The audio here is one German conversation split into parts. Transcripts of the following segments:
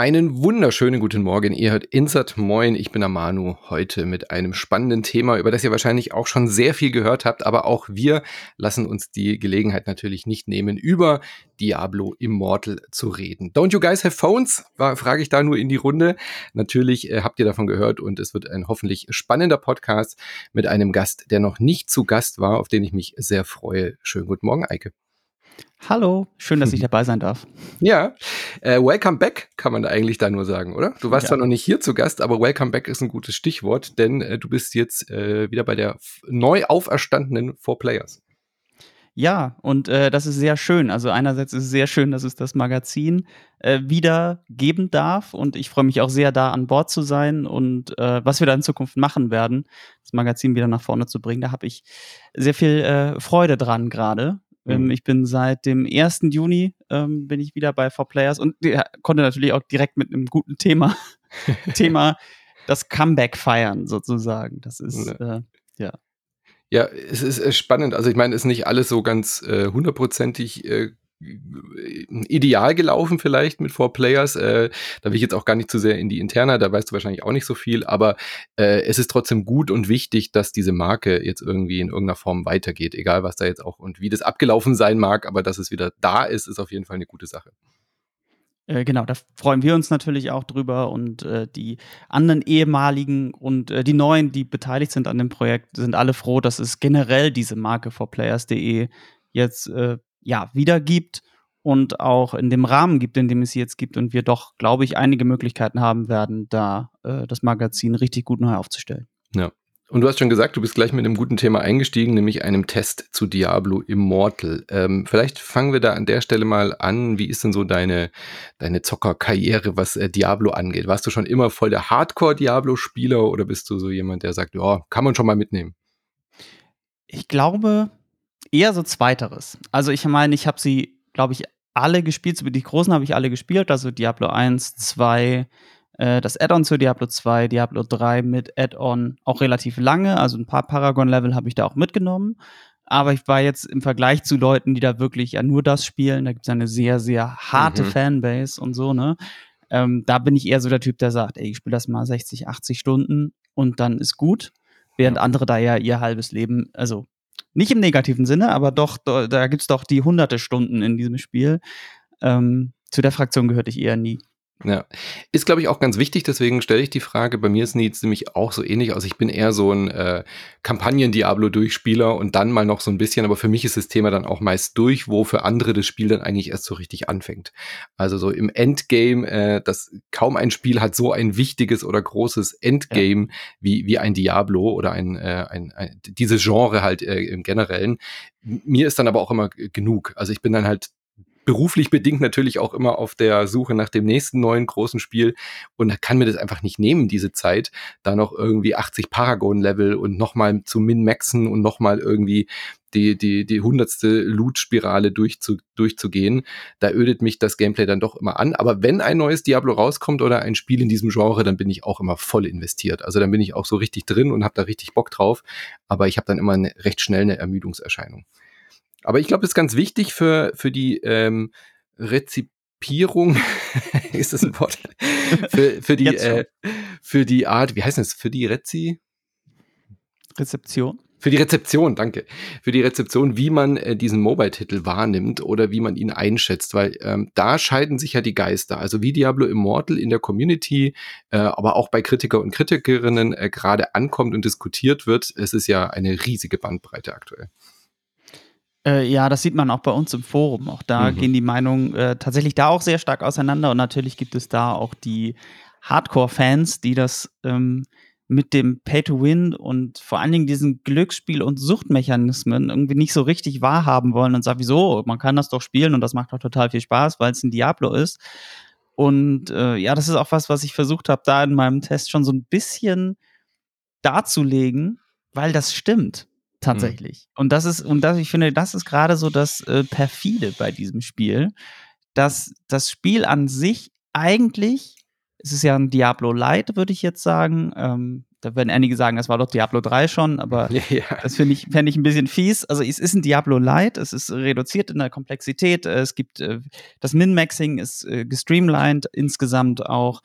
Einen wunderschönen guten Morgen. Ihr hört Insert Moin. Ich bin Amanu. Heute mit einem spannenden Thema, über das ihr wahrscheinlich auch schon sehr viel gehört habt. Aber auch wir lassen uns die Gelegenheit natürlich nicht nehmen, über Diablo Immortal zu reden. Don't you guys have phones? Frage ich da nur in die Runde. Natürlich äh, habt ihr davon gehört und es wird ein hoffentlich spannender Podcast mit einem Gast, der noch nicht zu Gast war, auf den ich mich sehr freue. Schönen guten Morgen, Eike. Hallo, schön, dass ich dabei sein darf. Ja, äh, welcome back kann man eigentlich da nur sagen, oder? Du warst ja. zwar noch nicht hier zu Gast, aber welcome back ist ein gutes Stichwort, denn äh, du bist jetzt äh, wieder bei der neu auferstandenen Four Players. Ja, und äh, das ist sehr schön. Also einerseits ist es sehr schön, dass es das Magazin äh, wieder geben darf und ich freue mich auch sehr, da an Bord zu sein und äh, was wir da in Zukunft machen werden, das Magazin wieder nach vorne zu bringen. Da habe ich sehr viel äh, Freude dran gerade. Ähm, mhm. ich bin seit dem 1. Juni ähm, bin ich wieder bei 4Players und ja, konnte natürlich auch direkt mit einem guten Thema, Thema das Comeback feiern sozusagen. Das ist, äh, ja. Ja, es ist spannend. Also ich meine, es ist nicht alles so ganz äh, hundertprozentig äh, ideal gelaufen vielleicht mit Four Players. Äh, da will ich jetzt auch gar nicht zu sehr in die Interna, da weißt du wahrscheinlich auch nicht so viel, aber äh, es ist trotzdem gut und wichtig, dass diese Marke jetzt irgendwie in irgendeiner Form weitergeht, egal was da jetzt auch und wie das abgelaufen sein mag, aber dass es wieder da ist, ist auf jeden Fall eine gute Sache. Äh, genau, da freuen wir uns natürlich auch drüber und äh, die anderen ehemaligen und äh, die neuen, die beteiligt sind an dem Projekt, sind alle froh, dass es generell diese Marke 4players.de jetzt äh, ja, wiedergibt und auch in dem Rahmen gibt, in dem es sie jetzt gibt und wir doch, glaube ich, einige Möglichkeiten haben werden, da äh, das Magazin richtig gut neu aufzustellen. Ja. Und du hast schon gesagt, du bist gleich mit einem guten Thema eingestiegen, nämlich einem Test zu Diablo Immortal. Ähm, vielleicht fangen wir da an der Stelle mal an. Wie ist denn so deine, deine Zockerkarriere, was äh, Diablo angeht? Warst du schon immer voll der Hardcore-Diablo-Spieler oder bist du so jemand, der sagt, ja, kann man schon mal mitnehmen? Ich glaube, eher so zweiteres. Also ich meine, ich habe sie, glaube ich, alle gespielt. Die großen habe ich alle gespielt, also Diablo 1, 2, äh, das Add-on zu Diablo 2, Diablo 3 mit Add-on auch relativ lange. Also ein paar Paragon-Level habe ich da auch mitgenommen. Aber ich war jetzt im Vergleich zu Leuten, die da wirklich ja nur das spielen, da gibt es eine sehr, sehr harte mhm. Fanbase und so, ne? Ähm, da bin ich eher so der Typ, der sagt, ey, ich spiele das mal 60, 80 Stunden und dann ist gut. Während andere da ja ihr halbes Leben, also nicht im negativen Sinne, aber doch, da gibt es doch die hunderte Stunden in diesem Spiel. Ähm, zu der Fraktion gehörte ich eher nie. Ja, ist glaube ich auch ganz wichtig, deswegen stelle ich die Frage, bei mir ist es nämlich auch so ähnlich aus. Ich bin eher so ein äh, Kampagnen-Diablo-Durchspieler und dann mal noch so ein bisschen, aber für mich ist das Thema dann auch meist durch, wo für andere das Spiel dann eigentlich erst so richtig anfängt. Also so im Endgame, äh, das kaum ein Spiel hat so ein wichtiges oder großes Endgame ja. wie, wie ein Diablo oder ein, äh, ein, ein dieses Genre halt äh, im Generellen. Mir ist dann aber auch immer genug. Also ich bin dann halt beruflich bedingt natürlich auch immer auf der Suche nach dem nächsten neuen großen Spiel und da kann mir das einfach nicht nehmen, diese Zeit, da noch irgendwie 80 Paragon-Level und nochmal zu min-maxen und nochmal irgendwie die, die, die hundertste Loot-Spirale durchzu, durchzugehen. Da ödet mich das Gameplay dann doch immer an. Aber wenn ein neues Diablo rauskommt oder ein Spiel in diesem Genre, dann bin ich auch immer voll investiert. Also dann bin ich auch so richtig drin und habe da richtig Bock drauf. Aber ich habe dann immer eine, recht schnell eine Ermüdungserscheinung. Aber ich glaube, das ist ganz wichtig für, für die ähm, Rezipierung, ist das ein Wort? für, für, die, äh, für die Art, wie heißt das? Für die Rezi? Rezeption? Für die Rezeption, danke. Für die Rezeption, wie man äh, diesen Mobile-Titel wahrnimmt oder wie man ihn einschätzt, weil ähm, da scheiden sich ja die Geister. Also wie Diablo Immortal in der Community, äh, aber auch bei Kritiker und Kritikerinnen äh, gerade ankommt und diskutiert wird. Es ist ja eine riesige Bandbreite aktuell. Äh, ja, das sieht man auch bei uns im Forum. Auch da mhm. gehen die Meinungen äh, tatsächlich da auch sehr stark auseinander. Und natürlich gibt es da auch die Hardcore-Fans, die das ähm, mit dem Pay-to-Win und vor allen Dingen diesen Glücksspiel- und Suchtmechanismen irgendwie nicht so richtig wahrhaben wollen und sagen, wieso, man kann das doch spielen und das macht doch total viel Spaß, weil es ein Diablo ist. Und äh, ja, das ist auch was, was ich versucht habe, da in meinem Test schon so ein bisschen darzulegen, weil das stimmt. Mhm. tatsächlich. Mhm. Und das ist, und das, ich finde, das ist gerade so das äh, perfide bei diesem Spiel, dass das Spiel an sich eigentlich, es ist ja ein Diablo Light, würde ich jetzt sagen, ähm, da werden einige sagen, das war doch Diablo 3 schon, aber ja, ja. das finde ich, fände ich ein bisschen fies. Also es ist ein Diablo Light, es ist reduziert in der Komplexität, es gibt äh, das Min-Maxing ist äh, gestreamlined insgesamt auch.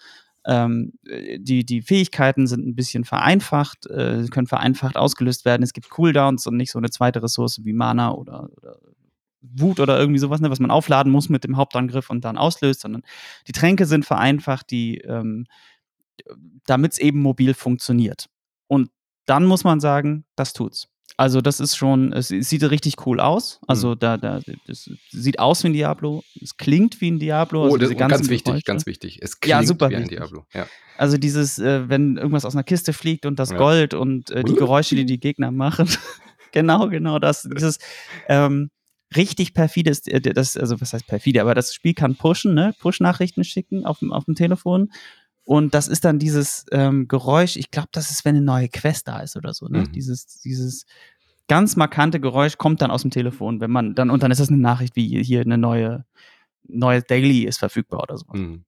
Ähm, die, die Fähigkeiten sind ein bisschen vereinfacht, äh, können vereinfacht ausgelöst werden. Es gibt Cooldowns und nicht so eine zweite Ressource wie Mana oder, oder Wut oder irgendwie sowas, ne, was man aufladen muss mit dem Hauptangriff und dann auslöst, sondern die Tränke sind vereinfacht, die ähm, damit es eben mobil funktioniert. Und dann muss man sagen, das tut's. Also das ist schon, es sieht richtig cool aus. Also mhm. da, da, das sieht aus wie ein Diablo, es klingt wie ein Diablo. Also oh, das ist ganz wichtig, Geräusche. ganz wichtig. Es klingt ja, super wie ein wichtig. Diablo. Ja. Also dieses, äh, wenn irgendwas aus einer Kiste fliegt und das ja. Gold und äh, die Geräusche, die die Gegner machen. genau, genau das. Dieses ähm, richtig perfides, äh, das, also was heißt perfide, aber das Spiel kann pushen, ne? Push-Nachrichten schicken auf auf dem Telefon. Und das ist dann dieses ähm, Geräusch, ich glaube, das ist, wenn eine neue Quest da ist oder so, ne? Mhm. Dieses, dieses ganz markante Geräusch kommt dann aus dem Telefon, wenn man dann, und dann ist das eine Nachricht wie hier eine neue, neue Daily ist verfügbar oder so. Mhm.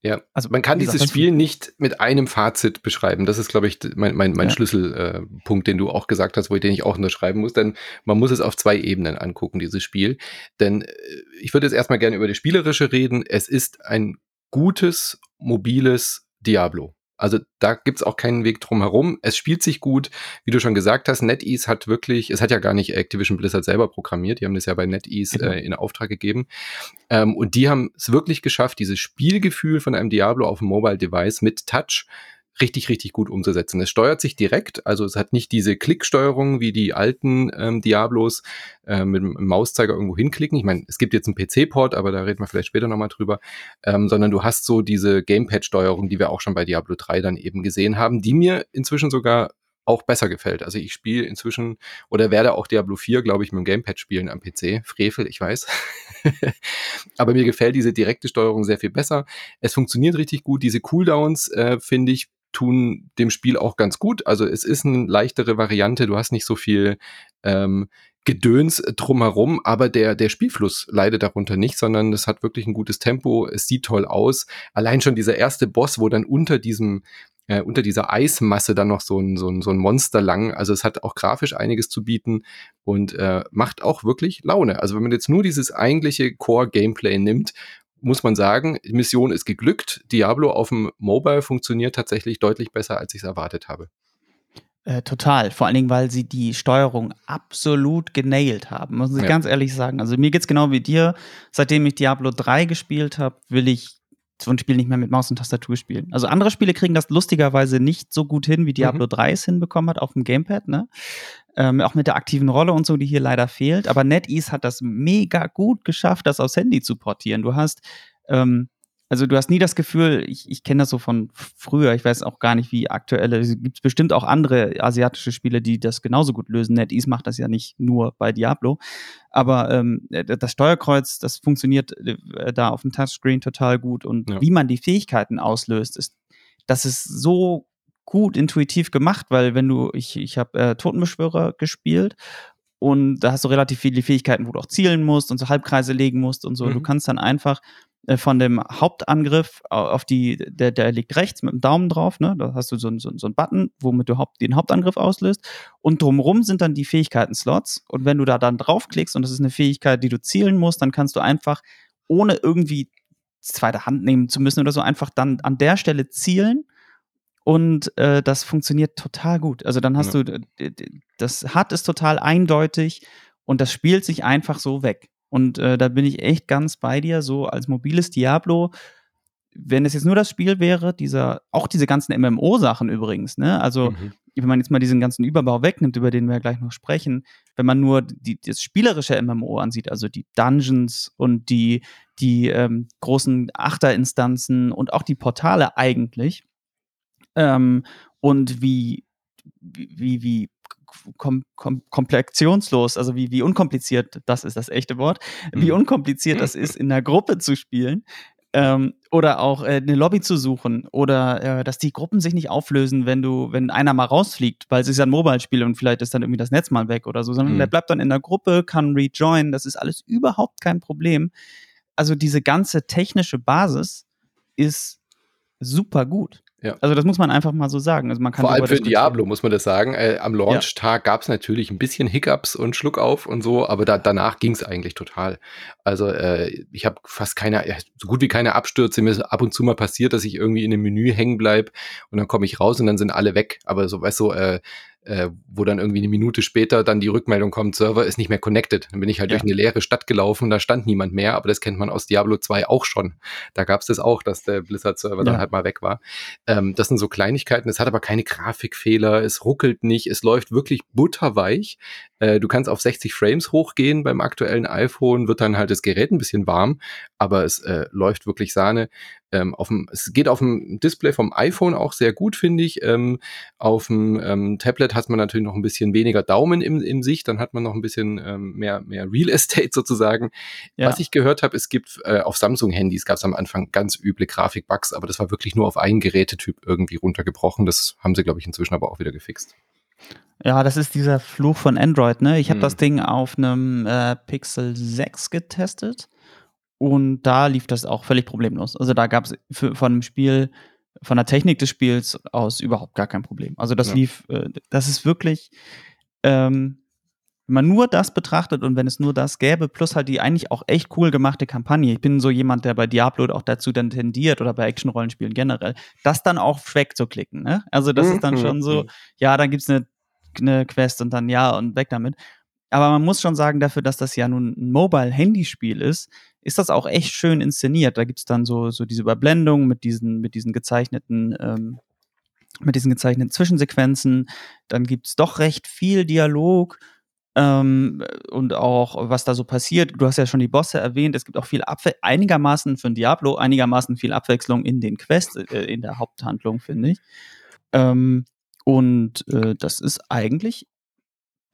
Ja, also man kann dieses Spiel nicht mit einem Fazit beschreiben. Das ist, glaube ich, mein, mein, mein ja. Schlüsselpunkt, äh, den du auch gesagt hast, wo ich den ich auch unterschreiben muss. Denn man muss es auf zwei Ebenen angucken, dieses Spiel. Denn äh, ich würde jetzt erstmal gerne über das Spielerische reden. Es ist ein gutes, mobiles Diablo. Also da gibt's auch keinen Weg drum herum. Es spielt sich gut, wie du schon gesagt hast. NetEase hat wirklich, es hat ja gar nicht Activision Blizzard selber programmiert, die haben das ja bei NetEase genau. äh, in Auftrag gegeben. Ähm, und die haben es wirklich geschafft, dieses Spielgefühl von einem Diablo auf dem Mobile Device mit Touch richtig, richtig gut umzusetzen. Es steuert sich direkt, also es hat nicht diese Klicksteuerung wie die alten ähm, Diablos äh, mit dem Mauszeiger irgendwo hinklicken. Ich meine, es gibt jetzt einen PC-Port, aber da reden wir vielleicht später nochmal drüber, ähm, sondern du hast so diese Gamepad-Steuerung, die wir auch schon bei Diablo 3 dann eben gesehen haben, die mir inzwischen sogar auch besser gefällt. Also ich spiele inzwischen oder werde auch Diablo 4, glaube ich, mit dem Gamepad spielen am PC. Frevel, ich weiß. Aber mir gefällt diese direkte Steuerung sehr viel besser. Es funktioniert richtig gut. Diese Cooldowns, äh, finde ich, tun dem Spiel auch ganz gut. Also es ist eine leichtere Variante, du hast nicht so viel ähm, Gedöns drumherum, aber der, der Spielfluss leidet darunter nicht, sondern es hat wirklich ein gutes Tempo, es sieht toll aus. Allein schon dieser erste Boss, wo dann unter diesem äh, unter dieser Eismasse dann noch so ein, so, ein, so ein Monster lang. Also es hat auch grafisch einiges zu bieten und äh, macht auch wirklich Laune. Also wenn man jetzt nur dieses eigentliche Core-Gameplay nimmt muss man sagen, die Mission ist geglückt. Diablo auf dem Mobile funktioniert tatsächlich deutlich besser, als ich es erwartet habe. Äh, total. Vor allen Dingen, weil sie die Steuerung absolut genailt haben, muss ich ja. ganz ehrlich sagen. Also mir geht es genau wie dir. Seitdem ich Diablo 3 gespielt habe, will ich so ein Spiel nicht mehr mit Maus und Tastatur spielen. Also andere Spiele kriegen das lustigerweise nicht so gut hin, wie Diablo mhm. 3 es hinbekommen hat auf dem Gamepad, ne? Ähm, auch mit der aktiven Rolle und so, die hier leider fehlt. Aber NetEase hat das mega gut geschafft, das aufs Handy zu portieren. Du hast ähm, also du hast nie das Gefühl, ich, ich kenne das so von früher, ich weiß auch gar nicht, wie aktuelle, es gibt bestimmt auch andere asiatische Spiele, die das genauso gut lösen. NetEase macht das ja nicht nur bei Diablo. Aber ähm, das Steuerkreuz, das funktioniert äh, da auf dem Touchscreen total gut. Und ja. wie man die Fähigkeiten auslöst, ist, das ist so gut intuitiv gemacht, weil wenn du, ich, ich habe äh, Totenbeschwörer gespielt und da hast du relativ viele Fähigkeiten, wo du auch zielen musst und so Halbkreise legen musst und so. Mhm. Du kannst dann einfach äh, von dem Hauptangriff auf die, der, der liegt rechts mit dem Daumen drauf, ne? Da hast du so, so, so einen Button, womit du Haupt, den Hauptangriff auslöst. Und drumrum sind dann die Fähigkeiten-Slots. Und wenn du da dann draufklickst und das ist eine Fähigkeit, die du zielen musst, dann kannst du einfach, ohne irgendwie zweite Hand nehmen zu müssen oder so, einfach dann an der Stelle zielen. Und äh, das funktioniert total gut. Also dann hast ja. du, das hat es total eindeutig und das spielt sich einfach so weg. Und äh, da bin ich echt ganz bei dir, so als mobiles Diablo. Wenn es jetzt nur das Spiel wäre, dieser, auch diese ganzen MMO-Sachen übrigens, ne? Also, mhm. wenn man jetzt mal diesen ganzen Überbau wegnimmt, über den wir ja gleich noch sprechen, wenn man nur die, das spielerische MMO ansieht, also die Dungeons und die, die ähm, großen Achterinstanzen und auch die Portale eigentlich, ähm, und wie, wie, wie kom kom komplexionslos, also wie, wie unkompliziert, das ist das echte Wort, wie mhm. unkompliziert das ist, in einer Gruppe zu spielen. Ähm, oder auch äh, eine Lobby zu suchen oder äh, dass die Gruppen sich nicht auflösen, wenn du, wenn einer mal rausfliegt, weil es ist ja ein Mobile-Spiel und vielleicht ist dann irgendwie das Netz mal weg oder so, sondern mhm. der bleibt dann in der Gruppe, kann rejoin, das ist alles überhaupt kein Problem. Also diese ganze technische Basis ist super gut. Ja. Also das muss man einfach mal so sagen. Also man kann Vor allem für Diablo muss man das sagen. Äh, am Launch-Tag gab es natürlich ein bisschen Hiccups und Schluckauf und so, aber da, danach ging es eigentlich total. Also äh, ich habe fast keine, ja, so gut wie keine Abstürze. Mir ist ab und zu mal passiert, dass ich irgendwie in einem Menü hängen bleib und dann komme ich raus und dann sind alle weg. Aber so, weißt du, äh, äh, wo dann irgendwie eine Minute später dann die Rückmeldung kommt, Server ist nicht mehr connected. Dann bin ich halt Ja. durch eine leere Stadt gelaufen, da stand niemand mehr, aber das kennt man aus Diablo 2 auch schon. Da gab es das auch, dass der Blizzard-Server dann Ja. halt mal weg war. Ähm, das sind so Kleinigkeiten, es hat aber keine Grafikfehler, es ruckelt nicht, es läuft wirklich butterweich. Äh, du kannst auf 60 Frames hochgehen beim aktuellen iPhone, wird dann halt das Gerät ein bisschen warm, aber es äh, läuft wirklich Sahne. Ähm, auf dem, es geht auf dem Display vom iPhone auch sehr gut, finde ich. Ähm, auf dem ähm, Tablet hat man natürlich noch ein bisschen weniger Daumen im, im Sicht, dann hat man noch ein bisschen ähm, mehr, mehr Real Estate sozusagen. Ja. Was ich gehört habe, es gibt äh, auf Samsung-Handys gab es am Anfang ganz üble Grafikbugs, aber das war wirklich nur auf einen Gerätetyp irgendwie runtergebrochen. Das haben sie, glaube ich, inzwischen aber auch wieder gefixt. Ja, das ist dieser Fluch von Android, ne? Ich habe Hm. das Ding auf einem äh, Pixel 6 getestet und da lief das auch völlig problemlos. Also da gab es von dem Spiel, von der Technik des Spiels aus überhaupt gar kein Problem. Also das Ja. lief, äh, das ist wirklich, ähm, wenn man nur das betrachtet und wenn es nur das gäbe, plus halt die eigentlich auch echt cool gemachte Kampagne. Ich bin so jemand, der bei Diablo auch dazu dann tendiert oder bei Action-Rollenspielen generell, das dann auch wegzuklicken. Ne? Also das ist dann Mhm, schon so, mhm. ja, dann gibt's eine eine Quest und dann ja und weg damit. Aber man muss schon sagen, dafür, dass das ja nun ein Mobile-Handyspiel ist, ist das auch echt schön inszeniert. Da gibt's dann so, so diese Überblendung mit diesen, mit diesen gezeichneten, ähm, mit diesen gezeichneten Zwischensequenzen. Dann gibt's doch recht viel Dialog ähm, und auch, was da so passiert. Du hast ja schon die Bosse erwähnt. Es gibt auch viel Abwe einigermaßen für ein Diablo, einigermaßen viel Abwechslung in den Quests, äh, in der Haupthandlung, finde ich. Ähm, und äh, das ist eigentlich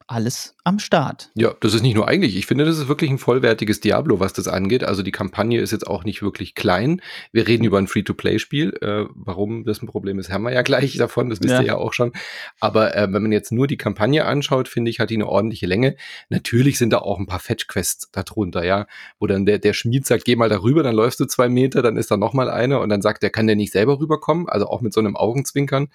alles am Start. Ja, das ist nicht nur eigentlich. Ich finde, das ist wirklich ein vollwertiges Diablo, was das angeht. Also die Kampagne ist jetzt auch nicht wirklich klein. Wir reden über ein Free-to-Play-Spiel. Äh, warum das ein Problem ist, haben wir ja gleich davon. Das wisst Ja. ihr ja auch schon. Aber äh, wenn man jetzt nur die Kampagne anschaut, finde ich, hat die eine ordentliche Länge. Natürlich sind da auch ein paar Fetch-Quests darunter, ja, wo dann der, der Schmied sagt, geh mal darüber, dann läufst du zwei Meter, dann ist da noch mal einer und dann sagt der, kann der nicht selber rüberkommen? Also auch mit so einem Augenzwinkern.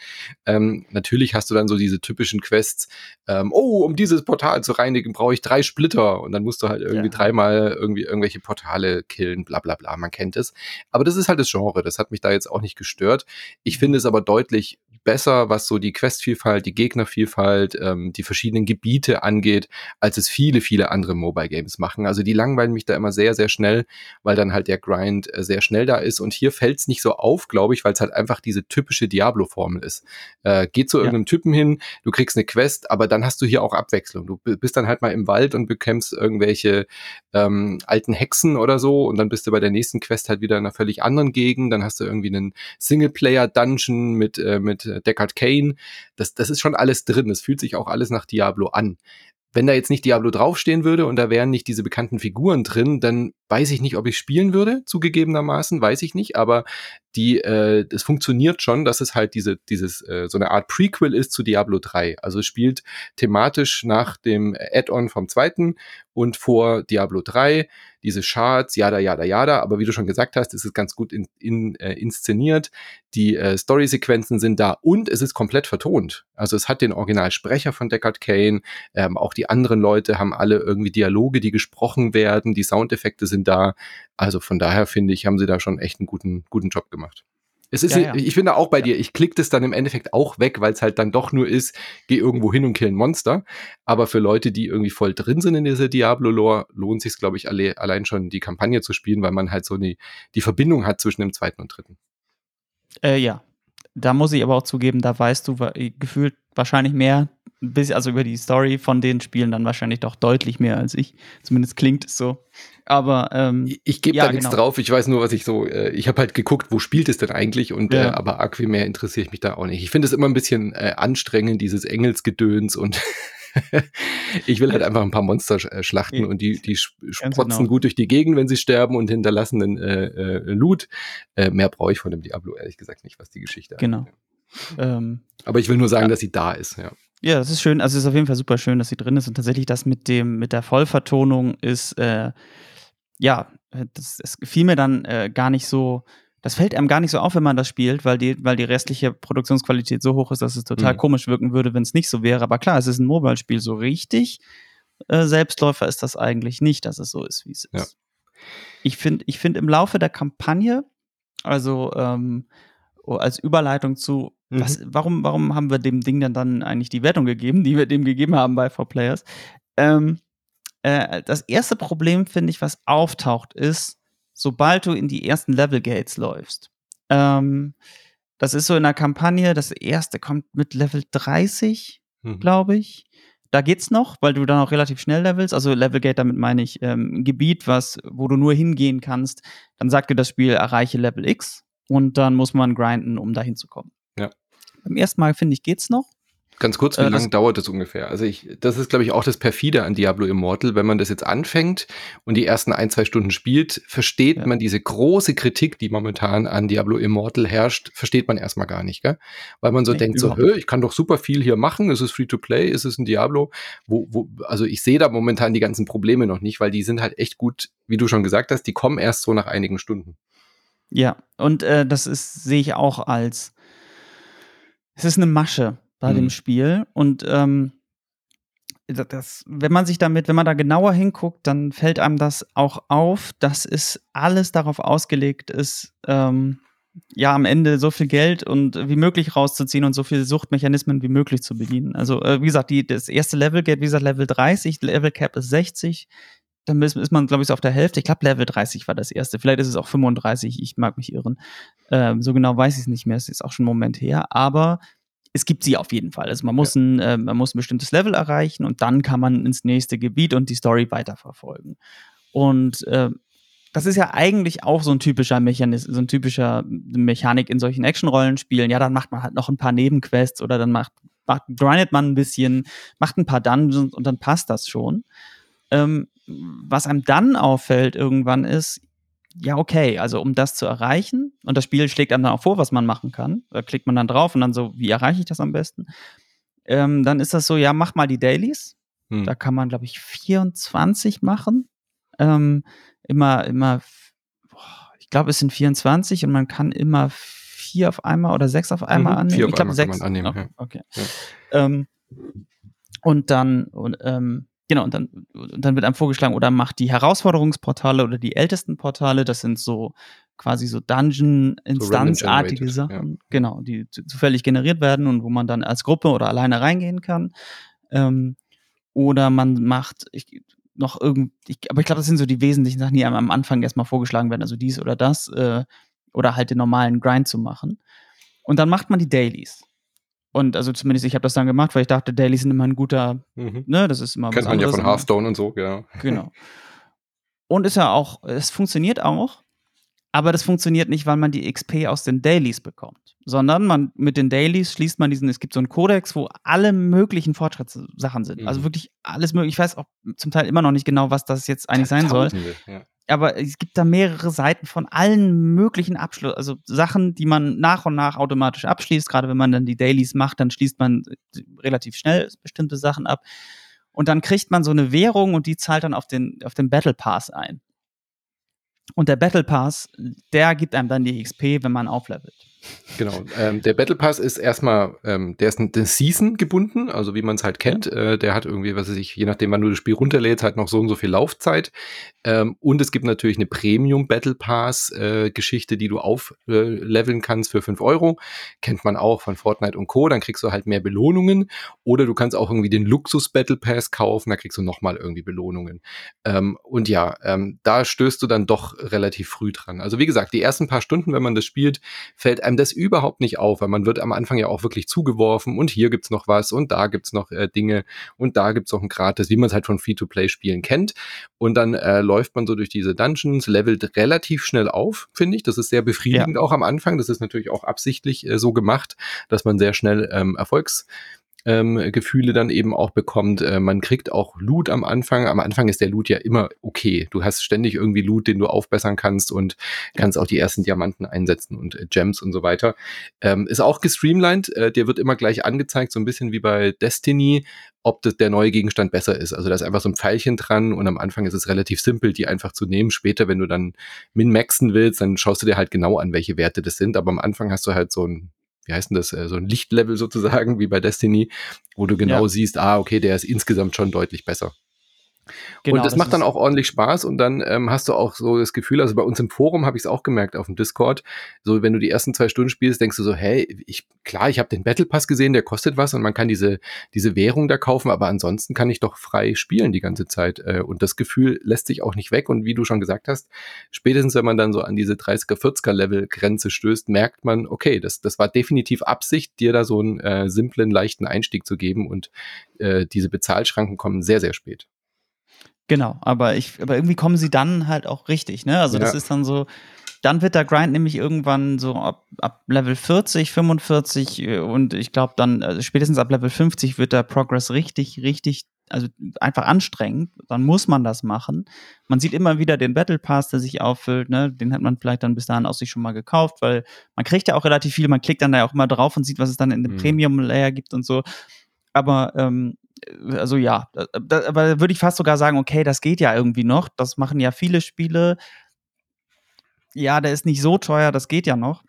Ähm, natürlich hast du dann so diese typischen Quests, ähm, oh, um dieses Portal zu reinigen, brauche ich drei Splitter und dann musst du halt irgendwie Ja. dreimal irgendwie irgendwelche Portale killen, bla bla bla, man kennt es. Aber das ist halt das Genre, das hat mich da jetzt auch nicht gestört. Ich finde es aber deutlich besser, was so die Questvielfalt, die Gegnervielfalt, ähm, die verschiedenen Gebiete angeht, als es viele, viele andere Mobile Games machen. Also die langweilen mich da immer sehr, sehr schnell, weil dann halt der Grind äh, sehr schnell da ist. Und hier fällt es nicht so auf, glaube ich, weil es halt einfach diese typische Diablo-Formel ist. Äh, geh zu Ja. irgendeinem Typen hin, du kriegst eine Quest, aber dann hast du hier auch Abwechslung. Du bist dann halt mal im Wald und bekämpfst irgendwelche ähm, alten Hexen oder so und dann bist du bei der nächsten Quest halt wieder in einer völlig anderen Gegend. Dann hast du irgendwie einen Singleplayer-Dungeon mit, äh, mit Deckard Kane. Das, das ist schon alles drin. Es fühlt sich auch alles nach Diablo an. Wenn da jetzt nicht Diablo draufstehen würde und da wären nicht diese bekannten Figuren drin, dann weiß ich nicht, ob ich spielen würde, zugegebenermaßen, weiß ich nicht, aber die, äh, das funktioniert schon, dass es halt diese, dieses, äh, so eine Art Prequel ist zu Diablo 3. Also es spielt thematisch nach dem Add-on vom zweiten und vor Diablo 3, diese Charts, jada, jada, jada, aber wie du schon gesagt hast, ist es ganz gut in, in, äh, inszeniert, die äh, Story-Sequenzen sind da und es ist komplett vertont. Also es hat den Originalsprecher von Deckard Kane, ähm, auch die anderen Leute haben alle irgendwie Dialoge, die gesprochen werden, die Soundeffekte sind da. Also von daher finde ich, haben sie da schon echt einen guten, guten Job gemacht. Es ist, Ja, ja. ich finde auch bei dir, ich klicke das dann im Endeffekt auch weg, weil es halt dann doch nur ist, geh irgendwo hin und kill ein Monster. Aber für Leute, die irgendwie voll drin sind in dieser Diablo-Lore, lohnt sich glaube ich, alle, allein schon die Kampagne zu spielen, weil man halt so die, die Verbindung hat zwischen dem zweiten und dritten. Äh, ja. Da muss ich aber auch zugeben, da weißt du gefühlt wahrscheinlich mehr, ein bisschen, also über die Story von den Spielen dann wahrscheinlich doch deutlich mehr als ich. Zumindest klingt es so. Aber ähm, Ich, ich gebe Ja, da nichts genau. drauf. Ich weiß nur, was ich so. Äh, ich habe halt geguckt, wo spielt es denn eigentlich? Und Ja. äh, aber mehr interessiere ich mich da auch nicht. Ich finde es immer ein bisschen äh, anstrengend, dieses Engelsgedöns und ich will halt einfach ein paar Monster äh, schlachten Ja. und die die sprotzen genau. gut durch die Gegend, wenn sie sterben und hinterlassen einen äh, äh, Loot. Äh, mehr brauche ich von dem Diablo ehrlich gesagt nicht, was die Geschichte Genau. ähm, Aber ich will nur sagen, Ja. dass sie da ist. Ja. Ja, das ist schön. Also es ist auf jeden Fall super schön, dass sie drin ist. Und tatsächlich das mit dem, mit der Vollvertonung ist, äh, ja, das, es gefiel mir dann äh, gar nicht so das fällt einem gar nicht so auf, wenn man das spielt, weil die, weil die restliche Produktionsqualität so hoch ist, dass es total mhm. komisch wirken würde, wenn es nicht so wäre. Aber klar, es ist ein Mobile-Spiel so richtig. Äh, Selbstläufer ist das eigentlich nicht, dass es so ist, wie es ja. ist. Ich finde, ich finde im Laufe der Kampagne, also ähm, als Überleitung zu, mhm. was, warum, warum haben wir dem Ding dann, dann eigentlich die Wertung gegeben, die wir dem gegeben haben bei 4Players? Ähm, äh, das erste Problem, finde ich, was auftaucht, ist, sobald du in die ersten Level Gates läufst. Ähm, das ist so in der Kampagne, das erste kommt mit Level 30, mhm. glaube ich. Da geht's noch, weil du dann auch relativ schnell levelst. Also Level Gate, damit meine ich ähm, ein Gebiet, was, wo du nur hingehen kannst. Dann sagt dir das Spiel, erreiche Level X und dann muss man grinden, um da hinzukommen. Ja. Beim ersten Mal, finde ich, geht's noch. Ganz kurz, wie äh, lange dauert das ungefähr? Also ich, das ist, glaube ich, auch das perfide an Diablo Immortal. Wenn man das jetzt anfängt und die ersten ein, zwei Stunden spielt, versteht ja. man diese große Kritik, die momentan an Diablo Immortal herrscht, versteht man erstmal gar nicht, gell? Weil man so nee, denkt, so, ich kann doch super viel hier machen, es ist free to play, es ist ein Diablo. Wo, wo, also ich sehe da momentan die ganzen Probleme noch nicht, weil die sind halt echt gut, wie du schon gesagt hast, die kommen erst so nach einigen Stunden. Ja, und äh, das ist, sehe ich auch als, es ist eine Masche bei mhm. dem Spiel. Und ähm, das, wenn man sich damit, wenn man da genauer hinguckt, dann fällt einem das auch auf, dass es alles darauf ausgelegt ist, ähm, ja, am Ende so viel Geld und wie möglich rauszuziehen und so viele Suchtmechanismen wie möglich zu bedienen. Also, äh, wie gesagt, die, das erste Level geht, wie gesagt, Level 30, Level Cap ist 60. Dann ist, ist man, glaube ich, so auf der Hälfte. Ich glaube, Level 30 war das erste. Vielleicht ist es auch 35, ich mag mich irren. Ähm, so genau weiß ich es nicht mehr, es ist auch schon ein Moment her. Aber es gibt sie auf jeden Fall. Also man muss, ja. ein, äh, man muss ein bestimmtes Level erreichen und dann kann man ins nächste Gebiet und die Story weiterverfolgen. Und äh, das ist ja eigentlich auch so ein typischer Mechanismus, so ein typischer Mechanik in solchen Action-Rollenspielen. Ja, dann macht man halt noch ein paar Nebenquests oder dann macht, macht grindet man ein bisschen, macht ein paar Dungeons und dann passt das schon. Ähm, was einem dann auffällt irgendwann ist, ja, okay, also um das zu erreichen, und das Spiel schlägt einem dann auch vor, was man machen kann, da klickt man dann drauf und dann so, wie erreiche ich das am besten? Ähm, dann ist das so, ja, mach mal die Dailies. Hm. Da kann man, glaube ich, 24 machen. Ähm, immer, immer, boah, ich glaube, es sind 24 und man kann immer vier auf einmal oder sechs auf einmal mhm, annehmen. Vier auf ich glaube, sechs. Annehmen, oh. Okay. Ja. Ähm, und dann, und, ähm, Genau, und dann, und dann wird einem vorgeschlagen, oder macht die Herausforderungsportale oder die ältesten Portale, das sind so quasi so Dungeon-Instanzartige so Sachen, ja. genau, die zufällig generiert werden und wo man dann als Gruppe oder alleine reingehen kann. Ähm, oder man macht ich, noch irgend, ich, aber ich glaube, das sind so die wesentlichen Sachen, die einem am Anfang erstmal vorgeschlagen werden, also dies oder das, äh, oder halt den normalen Grind zu machen. Und dann macht man die Dailies. Und also zumindest ich habe das dann gemacht, weil ich dachte, Daily sind immer ein guter, mhm. ne, das ist immer Kennt man ja von Hearthstone und so, ja. Genau. Und ist ja auch, es funktioniert auch, aber das funktioniert nicht, weil man die XP aus den Dailies bekommt, sondern man mit den Dailies schließt man diesen, es gibt so einen Kodex, wo alle möglichen Fortschrittssachen sind. Also mhm. Also wirklich alles möglich. Ich weiß auch zum Teil immer noch nicht genau, was das jetzt eigentlich sein soll. Ja aber es gibt da mehrere Seiten von allen möglichen Abschluss, also Sachen, die man nach und nach automatisch abschließt. Gerade wenn man dann die Dailies macht, dann schließt man relativ schnell bestimmte Sachen ab. Und dann kriegt man so eine Währung und die zahlt dann auf den, auf den Battle Pass ein. Und der Battle Pass, der gibt einem dann die XP, wenn man auflevelt. Genau. Ähm, der Battle Pass ist erstmal, ähm, der ist eine Season gebunden, also wie man es halt kennt. Äh, der hat irgendwie, was weiß ich, je nachdem, wann du das Spiel runterlädst, halt noch so und so viel Laufzeit. Ähm, und es gibt natürlich eine Premium Battle Pass äh, Geschichte, die du aufleveln äh, kannst für 5 Euro. Kennt man auch von Fortnite und Co. Dann kriegst du halt mehr Belohnungen. Oder du kannst auch irgendwie den Luxus Battle Pass kaufen, da kriegst du nochmal irgendwie Belohnungen. Ähm, und ja, ähm, da stößt du dann doch relativ früh dran. Also wie gesagt, die ersten paar Stunden, wenn man das spielt, fällt einem das überhaupt nicht auf, weil man wird am Anfang ja auch wirklich zugeworfen und hier gibt's noch was und da gibt's noch äh, Dinge und da gibt's noch ein Gratis, wie man es halt von Free-to-Play-Spielen kennt. Und dann äh, läuft man so durch diese Dungeons, levelt relativ schnell auf, finde ich. Das ist sehr befriedigend ja. auch am Anfang. Das ist natürlich auch absichtlich äh, so gemacht, dass man sehr schnell ähm, Erfolgs ähm, Gefühle dann eben auch bekommt. Äh, man kriegt auch Loot am Anfang. Am Anfang ist der Loot ja immer okay. Du hast ständig irgendwie Loot, den du aufbessern kannst und kannst auch die ersten Diamanten einsetzen und äh, Gems und so weiter. Ähm, ist auch gestreamlined. Äh, der wird immer gleich angezeigt, so ein bisschen wie bei Destiny, ob das, der neue Gegenstand besser ist. Also da ist einfach so ein Pfeilchen dran und am Anfang ist es relativ simpel, die einfach zu nehmen. Später, wenn du dann min-maxen willst, dann schaust du dir halt genau an, welche Werte das sind. Aber am Anfang hast du halt so ein wie heißt denn das, äh, so ein Lichtlevel sozusagen, wie bei Destiny, wo du genau ja. siehst, ah, okay, der ist insgesamt schon deutlich besser. Genau, und das, das macht dann auch ordentlich Spaß und dann ähm, hast du auch so das Gefühl, also bei uns im Forum habe ich es auch gemerkt auf dem Discord, so wenn du die ersten zwei Stunden spielst, denkst du so, hey, ich klar, ich habe den Battle Pass gesehen, der kostet was und man kann diese diese Währung da kaufen, aber ansonsten kann ich doch frei spielen die ganze Zeit äh, und das Gefühl lässt sich auch nicht weg und wie du schon gesagt hast, spätestens wenn man dann so an diese 30er 40er Level Grenze stößt, merkt man, okay, das das war definitiv Absicht, dir da so einen äh, simplen leichten Einstieg zu geben und äh, diese Bezahlschranken kommen sehr sehr spät. Genau, aber ich, aber irgendwie kommen sie dann halt auch richtig, ne? Also ja. das ist dann so, dann wird der Grind nämlich irgendwann so ab, ab Level 40, 45 äh, und ich glaube dann also spätestens ab Level 50 wird der Progress richtig, richtig, also einfach anstrengend. Dann muss man das machen. Man sieht immer wieder den Battle Pass, der sich auffüllt, ne? Den hat man vielleicht dann bis dahin auch sich schon mal gekauft, weil man kriegt ja auch relativ viel, man klickt dann da ja auch immer drauf und sieht, was es dann in dem mhm. Premium Layer gibt und so. Aber ähm, also ja, da, aber würde ich fast sogar sagen, okay, das geht ja irgendwie noch. Das machen ja viele Spiele. Ja, der ist nicht so teuer, das geht ja noch.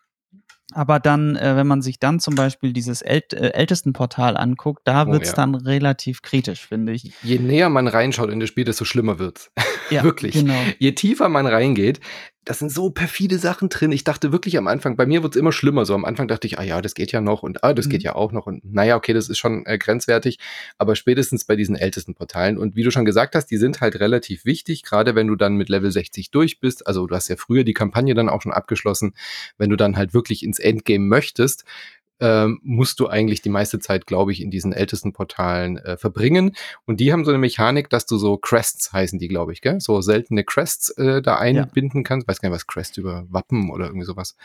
Aber dann, äh, wenn man sich dann zum Beispiel dieses äl äh, ältesten Portal anguckt, da oh, wird's ja. dann relativ kritisch, finde ich. Je näher man reinschaut in das Spiel, desto schlimmer wird's. Ja, Wirklich. Genau. Je tiefer man reingeht, das sind so perfide Sachen drin. Ich dachte wirklich am Anfang, bei mir wird's immer schlimmer. So am Anfang dachte ich, ah ja, das geht ja noch und ah, das mhm. geht ja auch noch und naja, okay, das ist schon äh, grenzwertig. Aber spätestens bei diesen ältesten Portalen und wie du schon gesagt hast, die sind halt relativ wichtig, gerade wenn du dann mit Level 60 durch bist. Also du hast ja früher die Kampagne dann auch schon abgeschlossen. Wenn du dann halt wirklich ins Endgame möchtest, ähm, musst du eigentlich die meiste Zeit, glaube ich, in diesen ältesten Portalen äh, verbringen. Und die haben so eine Mechanik, dass du so Crests heißen die, glaube ich, gell? So seltene Crests äh, da einbinden ja. kannst. Weiß gar nicht, was Crest über Wappen oder irgendwie sowas.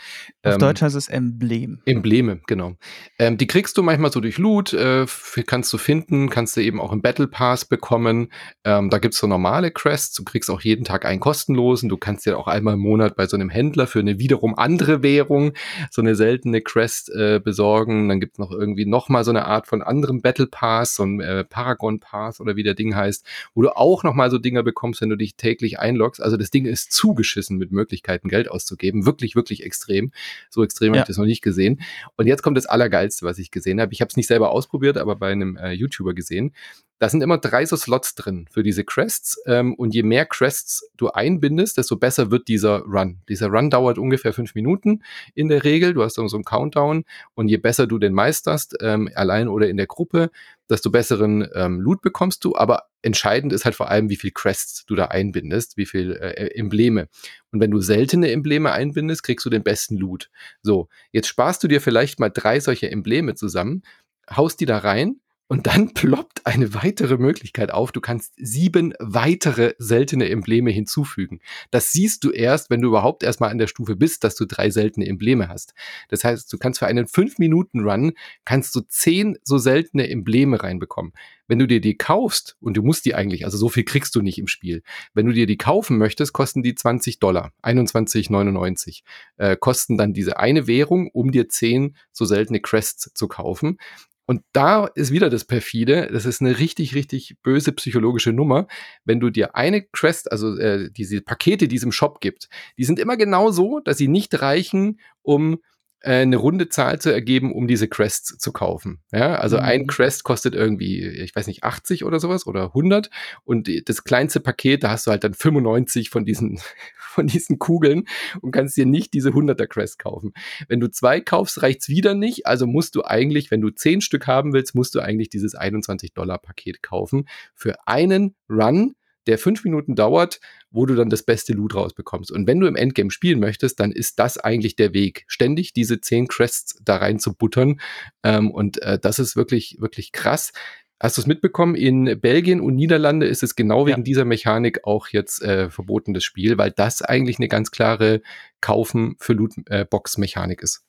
Auf ähm, Deutsch heißt es Emblem. Embleme, genau. Ähm, die kriegst du manchmal so durch Loot, äh, kannst du finden, kannst du eben auch im Battle Pass bekommen. Ähm, da gibt's so normale Crests, du kriegst auch jeden Tag einen kostenlosen. Du kannst dir auch einmal im Monat bei so einem Händler für eine wiederum andere Währung so eine seltene Crest äh, besorgen besorgen. Dann gibt es noch irgendwie noch mal so eine Art von anderem Battle Pass, so ein äh, Paragon Pass oder wie der Ding heißt, wo du auch noch mal so Dinger bekommst, wenn du dich täglich einloggst. Also das Ding ist zugeschissen mit Möglichkeiten, Geld auszugeben. Wirklich, wirklich extrem. So extrem ja. habe ich das noch nicht gesehen. Und jetzt kommt das Allergeilste, was ich gesehen habe. Ich habe es nicht selber ausprobiert, aber bei einem äh, YouTuber gesehen. Da sind immer drei so Slots drin für diese Crests. Ähm, und je mehr Crests du einbindest, desto besser wird dieser Run. Dieser Run dauert ungefähr fünf Minuten in der Regel. Du hast dann so einen Countdown. Und je besser du den meisterst, ähm, allein oder in der Gruppe, desto besseren ähm, Loot bekommst du. Aber entscheidend ist halt vor allem, wie viel Crests du da einbindest, wie viel äh, Embleme. Und wenn du seltene Embleme einbindest, kriegst du den besten Loot. So, jetzt sparst du dir vielleicht mal drei solche Embleme zusammen, haust die da rein und dann ploppt eine weitere Möglichkeit auf. Du kannst sieben weitere seltene Embleme hinzufügen. Das siehst du erst, wenn du überhaupt erstmal an der Stufe bist, dass du drei seltene Embleme hast. Das heißt, du kannst für einen 5-Minuten-Run kannst du zehn so seltene Embleme reinbekommen. Wenn du dir die kaufst, und du musst die eigentlich, also so viel kriegst du nicht im Spiel. Wenn du dir die kaufen möchtest, kosten die 20 Dollar, 21,99. Äh, kosten dann diese eine Währung, um dir zehn so seltene Crests zu kaufen. Und da ist wieder das perfide. Das ist eine richtig, richtig böse psychologische Nummer. Wenn du dir eine Quest, also äh, diese Pakete, die es im Shop gibt, die sind immer genau so, dass sie nicht reichen, um eine runde Zahl zu ergeben, um diese Crests zu kaufen. Ja, also mhm. ein Crest kostet irgendwie, ich weiß nicht, 80 oder sowas oder 100 und das kleinste Paket, da hast du halt dann 95 von diesen von diesen Kugeln und kannst dir nicht diese 100er Crest kaufen. Wenn du zwei kaufst, reicht's wieder nicht, also musst du eigentlich, wenn du zehn Stück haben willst, musst du eigentlich dieses 21 Dollar Paket kaufen für einen Run der fünf Minuten dauert, wo du dann das beste Loot rausbekommst. Und wenn du im Endgame spielen möchtest, dann ist das eigentlich der Weg, ständig diese zehn Crests da rein zu buttern. Ähm, und äh, das ist wirklich, wirklich krass. Hast du es mitbekommen? In Belgien und Niederlande ist es genau wegen ja. dieser Mechanik auch jetzt äh, verboten, das Spiel, weil das eigentlich eine ganz klare Kaufen für Lootbox-Mechanik ist.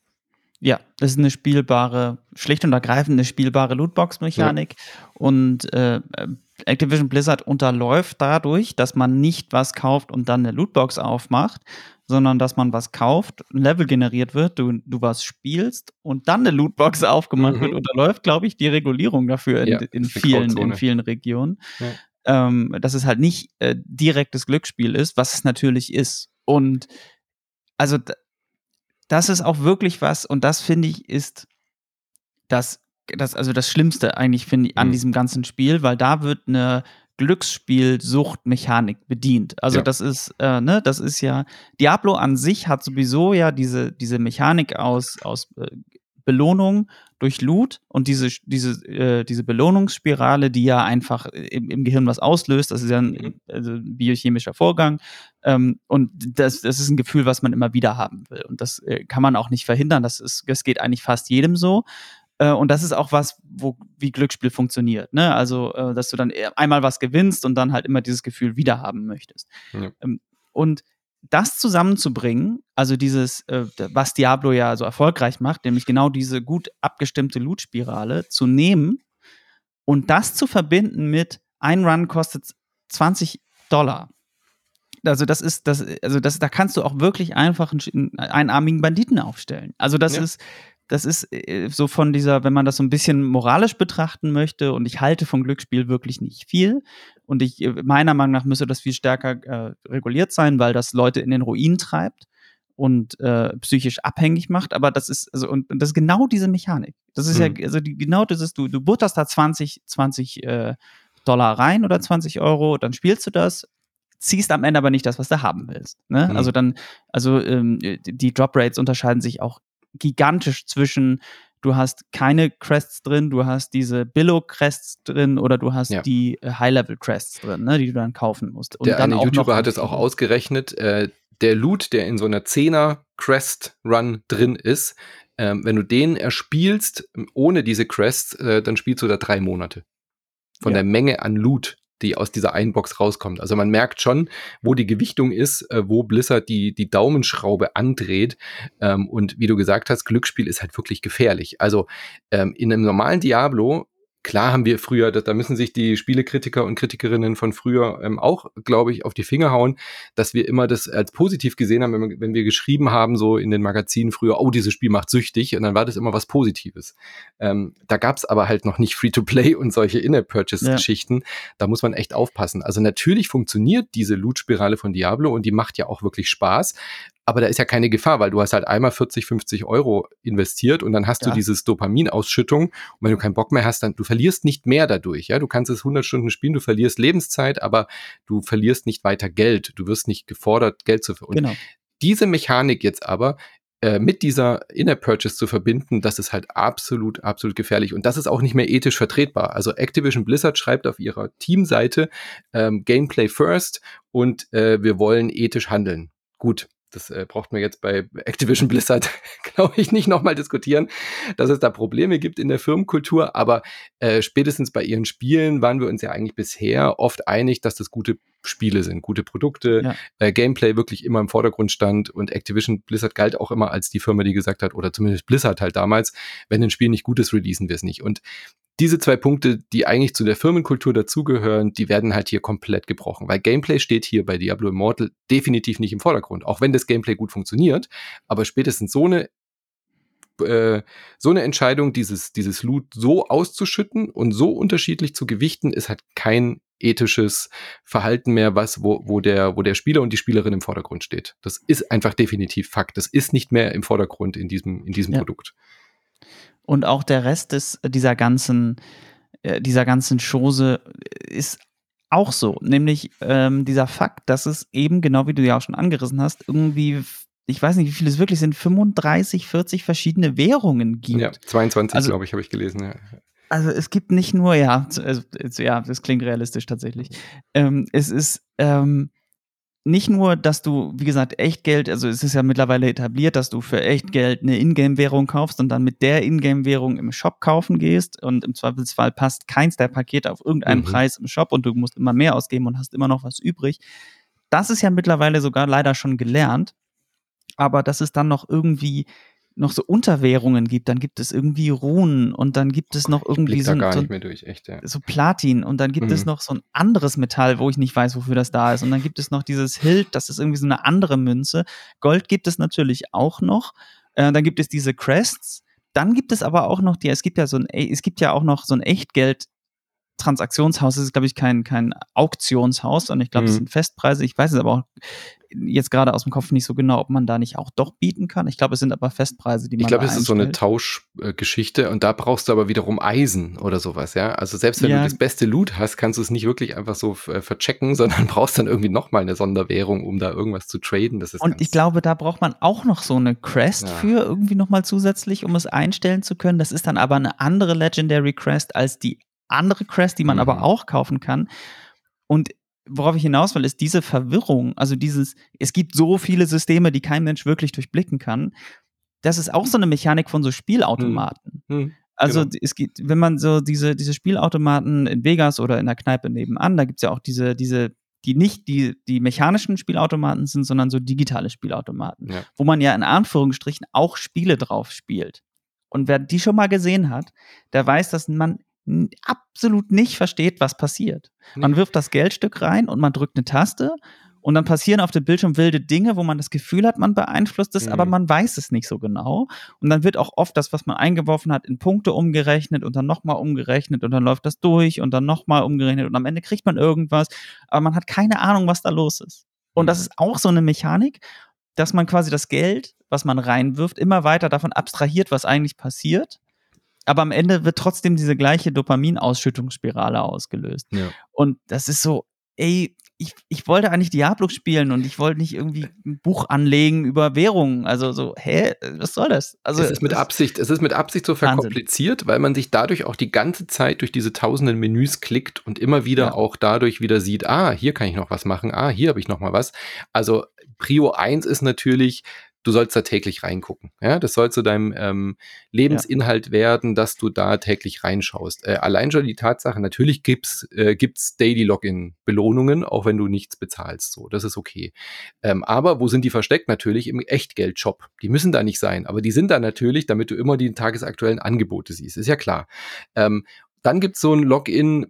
Ja, das ist eine spielbare, schlicht und ergreifend eine spielbare Lootbox-Mechanik. Ja. Und äh, Activision Blizzard unterläuft dadurch, dass man nicht was kauft und dann eine Lootbox aufmacht, sondern dass man was kauft, ein Level generiert wird, du, du was spielst und dann eine Lootbox aufgemacht mhm. wird, unterläuft, glaube ich, die Regulierung dafür in, ja, in vielen, in vielen Regionen. Ja. Ähm, dass es halt nicht äh, direktes Glücksspiel ist, was es natürlich ist. Und also das ist auch wirklich was, und das finde ich, ist das, das, also das Schlimmste eigentlich, finde ich, an mhm. diesem ganzen Spiel, weil da wird eine Glücksspiel-Suchtmechanik bedient. Also ja. das ist, äh, ne, das ist ja, Diablo an sich hat sowieso ja diese, diese Mechanik aus, aus äh, Belohnung durch Loot und diese, diese, äh, diese Belohnungsspirale, die ja einfach im, im, Gehirn was auslöst, das ist ja ein, mhm. also biochemischer Vorgang. Ähm, und das, das ist ein Gefühl, was man immer wieder haben will. Und das äh, kann man auch nicht verhindern. Das, ist, das geht eigentlich fast jedem so. Äh, und das ist auch was, wo, wie Glücksspiel funktioniert. Ne? Also, äh, dass du dann einmal was gewinnst und dann halt immer dieses Gefühl wieder haben möchtest. Ja. Ähm, und das zusammenzubringen, also dieses, äh, was Diablo ja so erfolgreich macht, nämlich genau diese gut abgestimmte Loot-Spirale zu nehmen und das zu verbinden mit ein Run kostet 20 Dollar. Also das ist, das, also das, da kannst du auch wirklich einfach einen einarmigen Banditen aufstellen. Also das ja. ist, das ist äh, so von dieser, wenn man das so ein bisschen moralisch betrachten möchte, und ich halte vom Glücksspiel wirklich nicht viel. Und ich, äh, meiner Meinung nach müsste das viel stärker äh, reguliert sein, weil das Leute in den Ruin treibt und äh, psychisch abhängig macht. Aber das ist, also, und, und das ist genau diese Mechanik. Das ist mhm. ja, also die, genau das ist, du, du butterst da 20, 20 äh, Dollar rein oder 20 Euro, dann spielst du das, ziehst am Ende aber nicht das, was du haben willst. Ne? Mhm. Also dann, also ähm, die Drop Rates unterscheiden sich auch gigantisch zwischen du hast keine Crests drin, du hast diese Billo-Crests drin oder du hast ja. die äh, High-Level-Crests drin, ne, die du dann kaufen musst. Und der eine YouTuber hat es auch ausgerechnet, äh, der Loot, der in so einer 10er Crest-Run drin ist, ähm, wenn du den erspielst ohne diese Crests, äh, dann spielst du da drei Monate. Von ja. der Menge an Loot, die aus dieser einen Box rauskommt. Also man merkt schon, wo die Gewichtung ist, äh, wo Blizzard die, die Daumenschraube andreht. Ähm, und wie du gesagt hast, Glücksspiel ist halt wirklich gefährlich. Also ähm, in einem normalen Diablo Klar haben wir früher, da, da müssen sich die Spielekritiker und Kritikerinnen von früher ähm, auch, glaube ich, auf die Finger hauen, dass wir immer das als positiv gesehen haben, wenn wir, wenn wir geschrieben haben, so in den Magazinen früher, oh, dieses Spiel macht süchtig, und dann war das immer was Positives. Ähm, da gab es aber halt noch nicht Free-to-Play und solche In-App-Purchase-Geschichten. Ja. Da muss man echt aufpassen. Also natürlich funktioniert diese Loot-Spirale von Diablo und die macht ja auch wirklich Spaß aber da ist ja keine Gefahr, weil du hast halt einmal 40, 50 Euro investiert und dann hast ja. du dieses Dopaminausschüttung und wenn du keinen Bock mehr hast, dann du verlierst nicht mehr dadurch, ja, du kannst es 100 Stunden spielen, du verlierst Lebenszeit, aber du verlierst nicht weiter Geld, du wirst nicht gefordert, Geld zu und genau. diese Mechanik jetzt aber äh, mit dieser Inner Purchase zu verbinden, das ist halt absolut, absolut gefährlich. Und das ist auch nicht mehr ethisch vertretbar. Also Activision Blizzard schreibt auf ihrer Teamseite ähm, Gameplay first und äh, wir wollen ethisch handeln. Gut, das äh, braucht man jetzt bei Activision Blizzard, glaube ich, nicht nochmal diskutieren, dass es da Probleme gibt in der Firmenkultur, aber äh, spätestens bei ihren Spielen waren wir uns ja eigentlich bisher oft einig, dass das gute Spiele sind, gute Produkte, ja. äh, Gameplay wirklich immer im Vordergrund stand und Activision Blizzard galt auch immer als die Firma, die gesagt hat, oder zumindest Blizzard halt damals, wenn ein Spiel nicht gut ist, releasen wir es nicht. Und diese zwei Punkte, die eigentlich zu der Firmenkultur dazugehören, die werden halt hier komplett gebrochen, weil Gameplay steht hier bei Diablo Immortal definitiv nicht im Vordergrund, auch wenn das Gameplay gut funktioniert, aber spätestens so eine äh, so eine Entscheidung, dieses, dieses Loot so auszuschütten und so unterschiedlich zu gewichten, ist halt kein ethisches Verhalten mehr, was, wo, wo der, wo der Spieler und die Spielerin im Vordergrund steht. Das ist einfach definitiv Fakt. Das ist nicht mehr im Vordergrund in diesem, in diesem ja. Produkt. Und auch der Rest des, dieser ganzen, äh, dieser ganzen Chose ist auch so. Nämlich ähm, dieser Fakt, dass es eben, genau wie du ja auch schon angerissen hast, irgendwie ich weiß nicht, wie viele es wirklich sind, 35, 40 verschiedene Währungen gibt. Ja, 22, also, glaube ich, habe ich gelesen. Ja. Also es gibt nicht nur, ja, also, ja, das klingt realistisch tatsächlich. Ähm, es ist ähm, nicht nur, dass du, wie gesagt, Echtgeld, also es ist ja mittlerweile etabliert, dass du für Echtgeld eine Ingame-Währung kaufst und dann mit der Ingame-Währung im Shop kaufen gehst und im Zweifelsfall passt keins der Pakete auf irgendeinen mhm. Preis im Shop und du musst immer mehr ausgeben und hast immer noch was übrig. Das ist ja mittlerweile sogar leider schon gelernt, aber dass es dann noch irgendwie noch so Unterwährungen gibt. Dann gibt es irgendwie Runen und dann gibt es noch irgendwie so, so, echt, ja. so, Platin und dann gibt mhm. es noch so ein anderes Metall, wo ich nicht weiß, wofür das da ist. Und dann gibt es noch dieses Hilt, das ist irgendwie so eine andere Münze. Gold gibt es natürlich auch noch. Äh, dann gibt es diese Crests. Dann gibt es aber auch noch die, es gibt ja so ein, es gibt ja auch noch so ein Echtgeld Transaktionshaus, es ist, glaube ich, kein, kein Auktionshaus, sondern ich glaube, mhm. es sind Festpreise. Ich weiß es aber auch jetzt gerade aus dem Kopf nicht so genau, ob man da nicht auch doch bieten kann. Ich glaube, es sind aber Festpreise, die man Ich glaube, es ist so eine Tauschgeschichte und da brauchst du aber wiederum Eisen oder sowas, ja. Also selbst wenn ja. du das beste Loot hast, kannst du es nicht wirklich einfach so äh, verchecken, sondern brauchst dann irgendwie nochmal eine Sonderwährung, um da irgendwas zu traden. Das ist und ich glaube, da braucht man auch noch so eine Crest ja. für irgendwie nochmal zusätzlich, um es einstellen zu können. Das ist dann aber eine andere Legendary Crest als die andere Crest, die man mhm. aber auch kaufen kann. Und worauf ich hinaus will, ist diese Verwirrung, also dieses, es gibt so viele Systeme, die kein Mensch wirklich durchblicken kann. Das ist auch so eine Mechanik von so Spielautomaten. Mhm. Mhm. Also genau. es gibt, wenn man so diese, diese Spielautomaten in Vegas oder in der Kneipe nebenan, da gibt es ja auch diese, diese, die nicht die, die mechanischen Spielautomaten sind, sondern so digitale Spielautomaten, ja. wo man ja in Anführungsstrichen auch Spiele drauf spielt. Und wer die schon mal gesehen hat, der weiß, dass man absolut nicht versteht, was passiert. Man wirft das Geldstück rein und man drückt eine Taste und dann passieren auf dem Bildschirm wilde Dinge, wo man das Gefühl hat, man beeinflusst es, mhm. aber man weiß es nicht so genau. Und dann wird auch oft das, was man eingeworfen hat, in Punkte umgerechnet und dann nochmal umgerechnet und dann läuft das durch und dann nochmal umgerechnet und am Ende kriegt man irgendwas, aber man hat keine Ahnung, was da los ist. Und das mhm. ist auch so eine Mechanik, dass man quasi das Geld, was man reinwirft, immer weiter davon abstrahiert, was eigentlich passiert aber am Ende wird trotzdem diese gleiche Dopaminausschüttungsspirale ausgelöst. Ja. Und das ist so, ey, ich, ich wollte eigentlich Diablo spielen und ich wollte nicht irgendwie ein Buch anlegen über Währungen. Also so, hä, was soll das? Also es ist mit Absicht, es ist mit Absicht so verkompliziert, Wahnsinn. weil man sich dadurch auch die ganze Zeit durch diese tausenden Menüs klickt und immer wieder ja. auch dadurch wieder sieht, ah, hier kann ich noch was machen, ah, hier habe ich noch mal was. Also Prio 1 ist natürlich du sollst da täglich reingucken. Ja, das soll zu deinem ähm, Lebensinhalt ja. werden, dass du da täglich reinschaust. Äh, allein schon die Tatsache, natürlich gibt's äh, gibt's Daily Login Belohnungen, auch wenn du nichts bezahlst. So, das ist okay. Ähm, aber wo sind die versteckt? Natürlich im Echtgeld-Shop. Die müssen da nicht sein, aber die sind da natürlich, damit du immer die tagesaktuellen Angebote siehst. Ist ja klar. Ähm, dann gibt's so ein Login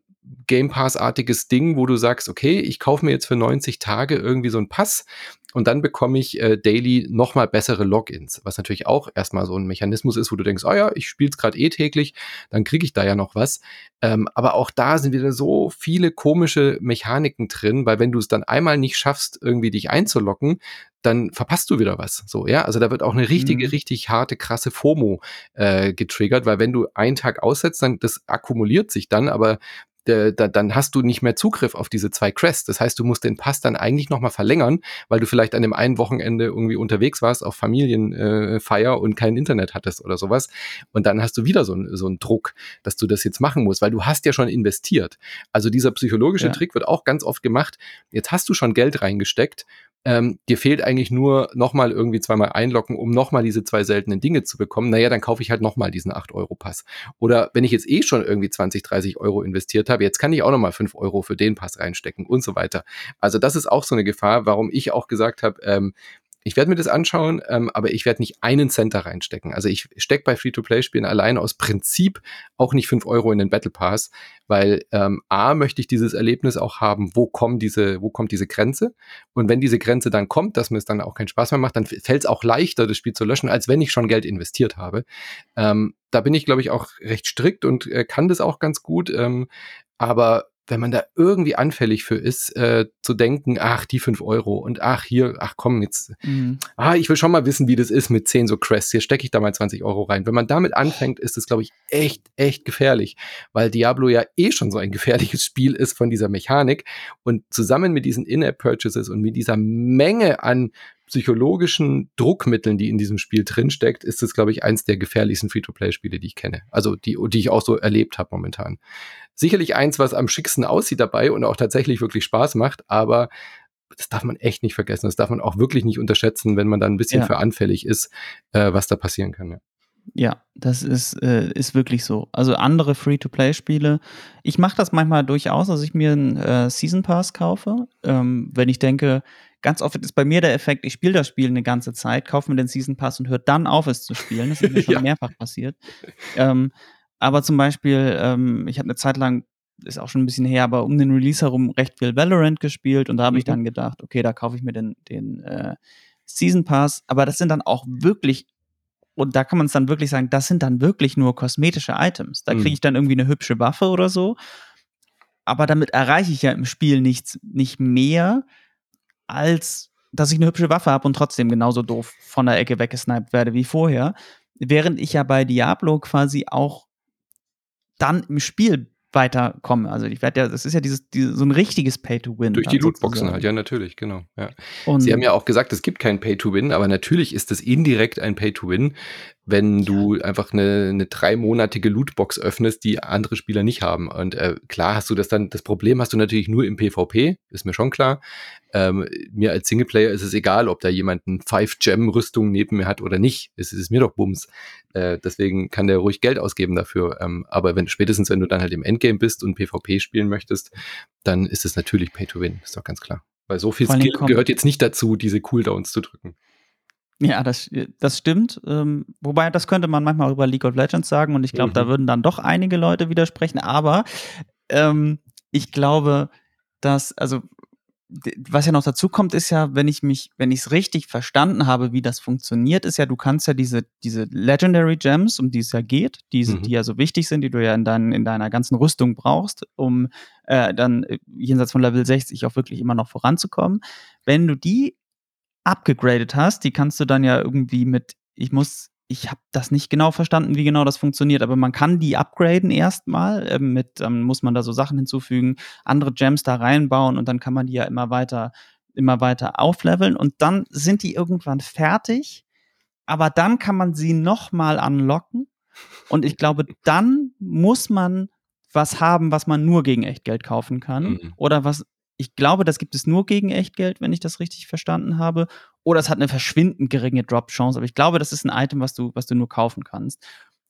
Game Pass-artiges Ding, wo du sagst, okay, ich kaufe mir jetzt für 90 Tage irgendwie so einen Pass und dann bekomme ich äh, daily nochmal bessere Logins, was natürlich auch erstmal so ein Mechanismus ist, wo du denkst, oh ja, ich spiele es gerade eh täglich, dann kriege ich da ja noch was. Ähm, aber auch da sind wieder so viele komische Mechaniken drin, weil wenn du es dann einmal nicht schaffst, irgendwie dich einzuloggen, dann verpasst du wieder was. So, ja. Also da wird auch eine richtige, mhm. richtig harte, krasse FOMO äh, getriggert, weil wenn du einen Tag aussetzt, dann das akkumuliert sich dann, aber dann hast du nicht mehr Zugriff auf diese zwei Crests. Das heißt, du musst den Pass dann eigentlich nochmal verlängern, weil du vielleicht an dem einen Wochenende irgendwie unterwegs warst auf Familienfeier äh, und kein Internet hattest oder sowas. Und dann hast du wieder so, so einen Druck, dass du das jetzt machen musst, weil du hast ja schon investiert. Also dieser psychologische ja. Trick wird auch ganz oft gemacht. Jetzt hast du schon Geld reingesteckt ähm, dir fehlt eigentlich nur nochmal irgendwie zweimal einloggen, um nochmal diese zwei seltenen Dinge zu bekommen, naja, dann kaufe ich halt nochmal diesen 8-Euro-Pass. Oder wenn ich jetzt eh schon irgendwie 20, 30 Euro investiert habe, jetzt kann ich auch nochmal 5 Euro für den Pass reinstecken und so weiter. Also das ist auch so eine Gefahr, warum ich auch gesagt habe, ähm, ich werde mir das anschauen, ähm, aber ich werde nicht einen Cent da reinstecken. Also ich stecke bei Free-to-Play-Spielen allein aus Prinzip auch nicht fünf Euro in den Battle Pass, weil ähm, A möchte ich dieses Erlebnis auch haben, wo kommt diese, wo kommt diese Grenze? Und wenn diese Grenze dann kommt, dass mir es dann auch keinen Spaß mehr macht, dann fällt es auch leichter, das Spiel zu löschen, als wenn ich schon Geld investiert habe. Ähm, da bin ich, glaube ich, auch recht strikt und äh, kann das auch ganz gut. Ähm, aber wenn man da irgendwie anfällig für ist, äh, zu denken, ach, die fünf Euro und ach, hier, ach komm, jetzt, mhm. ah, ich will schon mal wissen, wie das ist mit zehn so Crests, hier stecke ich da mal 20 Euro rein. Wenn man damit anfängt, ist es, glaube ich, echt, echt gefährlich, weil Diablo ja eh schon so ein gefährliches Spiel ist von dieser Mechanik und zusammen mit diesen In-App-Purchases und mit dieser Menge an psychologischen Druckmitteln, die in diesem Spiel drinsteckt, ist es, glaube ich, eins der gefährlichsten Free-to-Play-Spiele, die ich kenne. Also die, die ich auch so erlebt habe momentan. Sicherlich eins, was am schicksten aussieht dabei und auch tatsächlich wirklich Spaß macht, aber das darf man echt nicht vergessen. Das darf man auch wirklich nicht unterschätzen, wenn man dann ein bisschen ja. für anfällig ist, äh, was da passieren kann. Ja. Ja, das ist, äh, ist wirklich so. Also andere Free-to-Play-Spiele. Ich mache das manchmal durchaus, dass ich mir einen äh, Season Pass kaufe, ähm, wenn ich denke, ganz oft ist bei mir der Effekt, ich spiele das Spiel eine ganze Zeit, kaufe mir den Season Pass und höre dann auf, es zu spielen. Das ist mir schon ja. mehrfach passiert. Ähm, aber zum Beispiel, ähm, ich habe eine Zeit lang, ist auch schon ein bisschen her, aber um den Release herum recht viel Valorant gespielt und da habe mhm. ich dann gedacht, okay, da kaufe ich mir den, den äh, Season Pass. Aber das sind dann auch wirklich und da kann man es dann wirklich sagen, das sind dann wirklich nur kosmetische Items. Da kriege mhm. ich dann irgendwie eine hübsche Waffe oder so. Aber damit erreiche ich ja im Spiel nichts, nicht mehr, als dass ich eine hübsche Waffe habe und trotzdem genauso doof von der Ecke weggesniped werde wie vorher. Während ich ja bei Diablo quasi auch dann im Spiel weiterkomme. Also ich werde ja, das ist ja dieses, dieses so ein richtiges Pay-to-Win. Durch die Lootboxen halt, ja, natürlich, genau. Ja. Sie haben ja auch gesagt, es gibt kein Pay-to-Win, aber natürlich ist es indirekt ein Pay-to-Win, wenn du einfach eine, eine dreimonatige Lootbox öffnest, die andere Spieler nicht haben. Und äh, klar hast du das dann, das Problem hast du natürlich nur im PvP, ist mir schon klar. Ähm, mir als Singleplayer ist es egal, ob da jemand ein Five-Gem-Rüstung neben mir hat oder nicht. Es ist mir doch Bums. Äh, deswegen kann der ruhig Geld ausgeben dafür. Ähm, aber wenn spätestens, wenn du dann halt im Endgame bist und PvP spielen möchtest, dann ist es natürlich Pay-to-Win, ist doch ganz klar. Weil so viel Skill gehört jetzt nicht dazu, diese Cooldowns zu drücken. Ja, das, das stimmt. Ähm, wobei, das könnte man manchmal über League of Legends sagen und ich glaube, mhm. da würden dann doch einige Leute widersprechen. Aber ähm, ich glaube, dass, also, was ja noch dazu kommt, ist ja, wenn ich mich, wenn ich es richtig verstanden habe, wie das funktioniert, ist ja, du kannst ja diese, diese Legendary Gems, um die es ja geht, diese, mhm. die ja so wichtig sind, die du ja in, dein, in deiner ganzen Rüstung brauchst, um äh, dann äh, jenseits von Level 60 auch wirklich immer noch voranzukommen. Wenn du die abgegradet hast, die kannst du dann ja irgendwie mit, ich muss, ich habe das nicht genau verstanden, wie genau das funktioniert, aber man kann die upgraden erstmal, äh, mit, dann ähm, muss man da so Sachen hinzufügen, andere Gems da reinbauen und dann kann man die ja immer weiter, immer weiter aufleveln und dann sind die irgendwann fertig, aber dann kann man sie nochmal unlocken und ich glaube, dann muss man was haben, was man nur gegen Echtgeld kaufen kann mhm. oder was ich glaube, das gibt es nur gegen Echtgeld, wenn ich das richtig verstanden habe. Oder es hat eine verschwindend geringe Drop-Chance. Aber ich glaube, das ist ein Item, was du, was du nur kaufen kannst.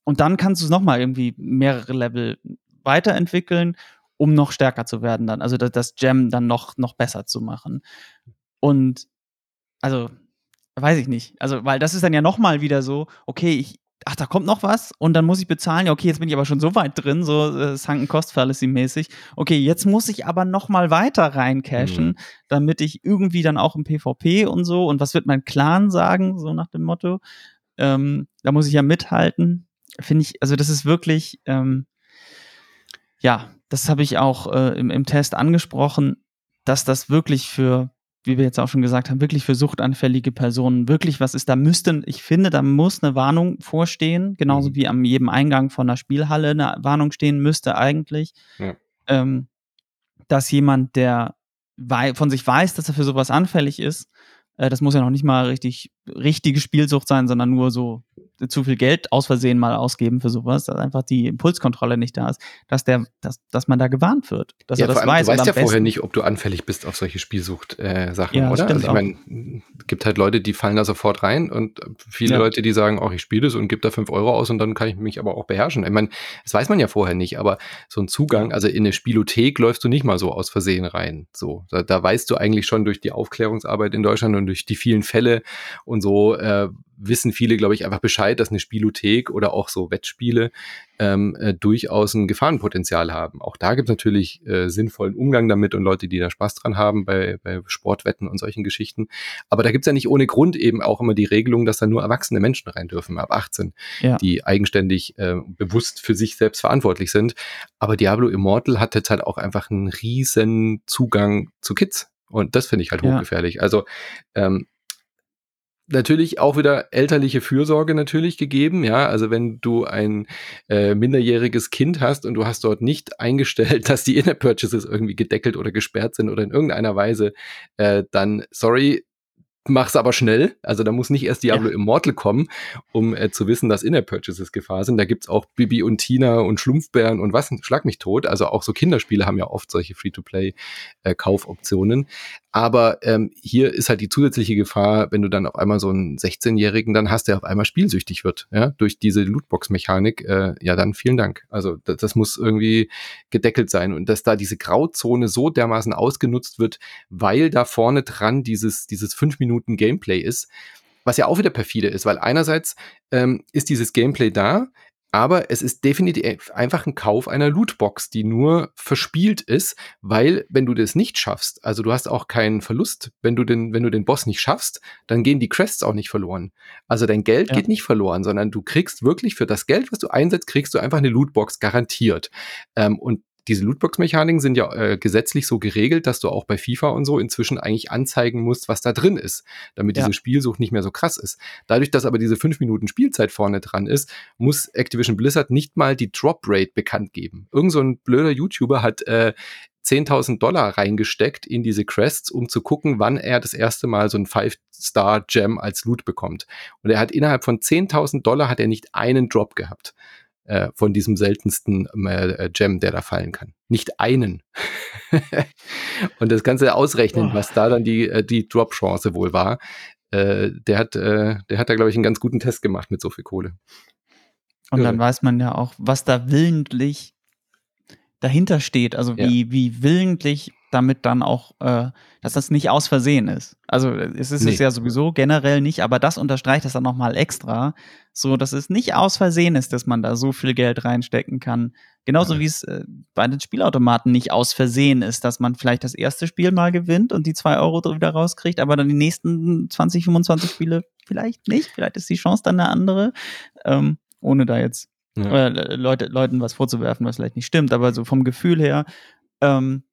Und dann kannst du es nochmal irgendwie mehrere Level weiterentwickeln, um noch stärker zu werden dann. Also das, das Gem dann noch, noch besser zu machen. Und also, weiß ich nicht. Also, weil das ist dann ja nochmal wieder so, okay, ich, ach, da kommt noch was und dann muss ich bezahlen. Ja, okay, jetzt bin ich aber schon so weit drin, so äh, Sunken Cost Fallacy mäßig. Okay, jetzt muss ich aber noch mal weiter reincashen, mhm. damit ich irgendwie dann auch im PvP und so und was wird mein Clan sagen, so nach dem Motto. Ähm, da muss ich ja mithalten. Finde ich, also das ist wirklich, ähm, ja, das habe ich auch äh, im, im Test angesprochen, dass das wirklich für wie wir jetzt auch schon gesagt haben, wirklich für suchtanfällige Personen wirklich was ist. Da müsste, ich finde, da muss eine Warnung vorstehen, genauso mhm. wie am jedem Eingang von einer Spielhalle eine Warnung stehen müsste eigentlich, ja. ähm, dass jemand, der von sich weiß, dass er für sowas anfällig ist, äh, das muss ja noch nicht mal richtig richtige Spielsucht sein, sondern nur so zu viel Geld aus Versehen mal ausgeben für sowas, dass einfach die Impulskontrolle nicht da ist, dass der, dass, dass man da gewarnt wird, dass ja, er das allem, weiß. Du weißt ja vorher nicht, ob du anfällig bist auf solche Spielsucht-Sachen, äh, ja, oder? Also ich meine, gibt halt Leute, die fallen da sofort rein und viele ja. Leute, die sagen, auch ich spiele das und gebe da fünf Euro aus und dann kann ich mich aber auch beherrschen. Ich meine, das weiß man ja vorher nicht, aber so ein Zugang, also in eine Spielothek läufst du nicht mal so aus Versehen rein. So, da, da weißt du eigentlich schon durch die Aufklärungsarbeit in Deutschland und durch die vielen Fälle und so, äh, wissen viele, glaube ich, einfach Bescheid, dass eine Spielothek oder auch so Wettspiele ähm, äh, durchaus ein Gefahrenpotenzial haben. Auch da gibt es natürlich äh, sinnvollen Umgang damit und Leute, die da Spaß dran haben bei, bei Sportwetten und solchen Geschichten. Aber da gibt es ja nicht ohne Grund eben auch immer die Regelung, dass da nur erwachsene Menschen rein dürfen, ab 18, ja. die eigenständig äh, bewusst für sich selbst verantwortlich sind. Aber Diablo Immortal hat jetzt halt auch einfach einen riesen Zugang zu Kids. Und das finde ich halt hochgefährlich. Ja. Also ähm, natürlich auch wieder elterliche Fürsorge natürlich gegeben, ja. Also wenn du ein äh, minderjähriges Kind hast und du hast dort nicht eingestellt, dass die Inner Purchases irgendwie gedeckelt oder gesperrt sind oder in irgendeiner Weise, äh, dann sorry, mach's aber schnell. Also da muss nicht erst Diablo ja. Immortal kommen, um äh, zu wissen, dass In-App-Purchases Gefahr sind. Da gibt's auch Bibi und Tina und Schlumpfbären und was, schlag mich tot. Also auch so Kinderspiele haben ja oft solche Free-to-Play-Kaufoptionen. Äh, aber ähm, hier ist halt die zusätzliche Gefahr, wenn du dann auf einmal so einen 16-Jährigen dann hast, der auf einmal spielsüchtig wird, ja, durch diese Lootbox-Mechanik, äh, ja, dann vielen Dank. Also das, das muss irgendwie gedeckelt sein und dass da diese Grauzone so dermaßen ausgenutzt wird, weil da vorne dran dieses, dieses 5 Minuten Gameplay ist, was ja auch wieder perfide ist, weil einerseits ähm, ist dieses Gameplay da, aber es ist definitiv einfach ein Kauf einer Lootbox, die nur verspielt ist, weil wenn du das nicht schaffst, also du hast auch keinen Verlust, wenn du den, wenn du den Boss nicht schaffst, dann gehen die Crests auch nicht verloren. Also dein Geld ja. geht nicht verloren, sondern du kriegst wirklich für das Geld, was du einsetzt, kriegst du einfach eine Lootbox garantiert. Ähm, und diese Lootbox-Mechaniken sind ja äh, gesetzlich so geregelt, dass du auch bei FIFA und so inzwischen eigentlich anzeigen musst, was da drin ist, damit ja. diese Spielsucht nicht mehr so krass ist. Dadurch, dass aber diese fünf Minuten Spielzeit vorne dran ist, muss Activision Blizzard nicht mal die Drop Rate bekannt geben. Irgend so ein blöder YouTuber hat äh, 10.000 Dollar reingesteckt in diese Crests, um zu gucken, wann er das erste Mal so ein Five-Star-Gem als Loot bekommt. Und er hat innerhalb von 10.000 Dollar hat er nicht einen Drop gehabt äh, von diesem seltensten äh, äh, Gem, der da fallen kann. Nicht einen. und das Ganze ausrechnen, oh. was da dann die, äh, die Drop-Chance wohl war, äh, der hat, der hat da, glaube ich, einen ganz guten Test gemacht mit so viel Kohle. Und dann weiß man ja auch, was da willentlich dahinter steht, also wie, ja. wie willentlich damit dann auch, äh, dass das nicht aus Versehen ist. Also es ist nee. es ja sowieso generell nicht, aber das unterstreicht das dann nochmal extra, so dass es nicht aus Versehen ist, dass man da so viel Geld reinstecken kann. Genauso ja. wie es äh, bei den Spielautomaten nicht aus Versehen ist, dass man vielleicht das erste Spiel mal gewinnt und die zwei Euro wieder rauskriegt, aber dann die nächsten 20, 25 Spiele vielleicht nicht. Vielleicht ist die Chance dann eine andere, ähm, ohne da jetzt ja. äh, Leute, Leuten was vorzuwerfen, was vielleicht nicht stimmt, aber so vom Gefühl her, ähm,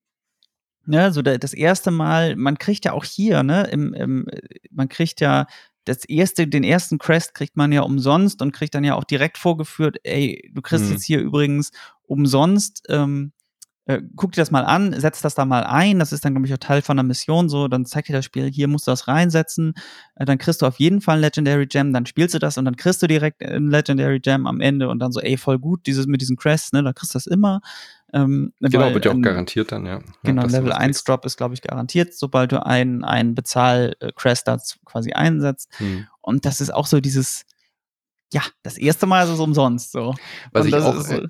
Ne, so das erste Mal, man kriegt ja auch hier, ne, im, im, man kriegt ja das erste, den ersten Crest kriegt man ja umsonst und kriegt dann ja auch direkt vorgeführt, ey, du kriegst mhm. jetzt hier übrigens umsonst, ähm, äh, guck dir das mal an, setz das da mal ein, das ist dann, glaube ich, auch Teil von der Mission so, dann zeigt dir das Spiel, hier musst du das reinsetzen, äh, dann kriegst du auf jeden Fall ein Legendary Gem, dann spielst du das und dann kriegst du direkt ein Legendary Gem am Ende und dann so, ey, voll gut, dieses mit diesen Crests, ne, da kriegst du das immer. Ähm, genau, weil, wird ja auch ähm, garantiert dann, ja. Genau, ja, Level 1 Drop ist, glaube ich, garantiert, sobald du einen, einen Bezahl-Crest da quasi einsetzt. Hm. Und das ist auch so dieses, ja, das erste Mal ist es umsonst so. Was und ich auch, so,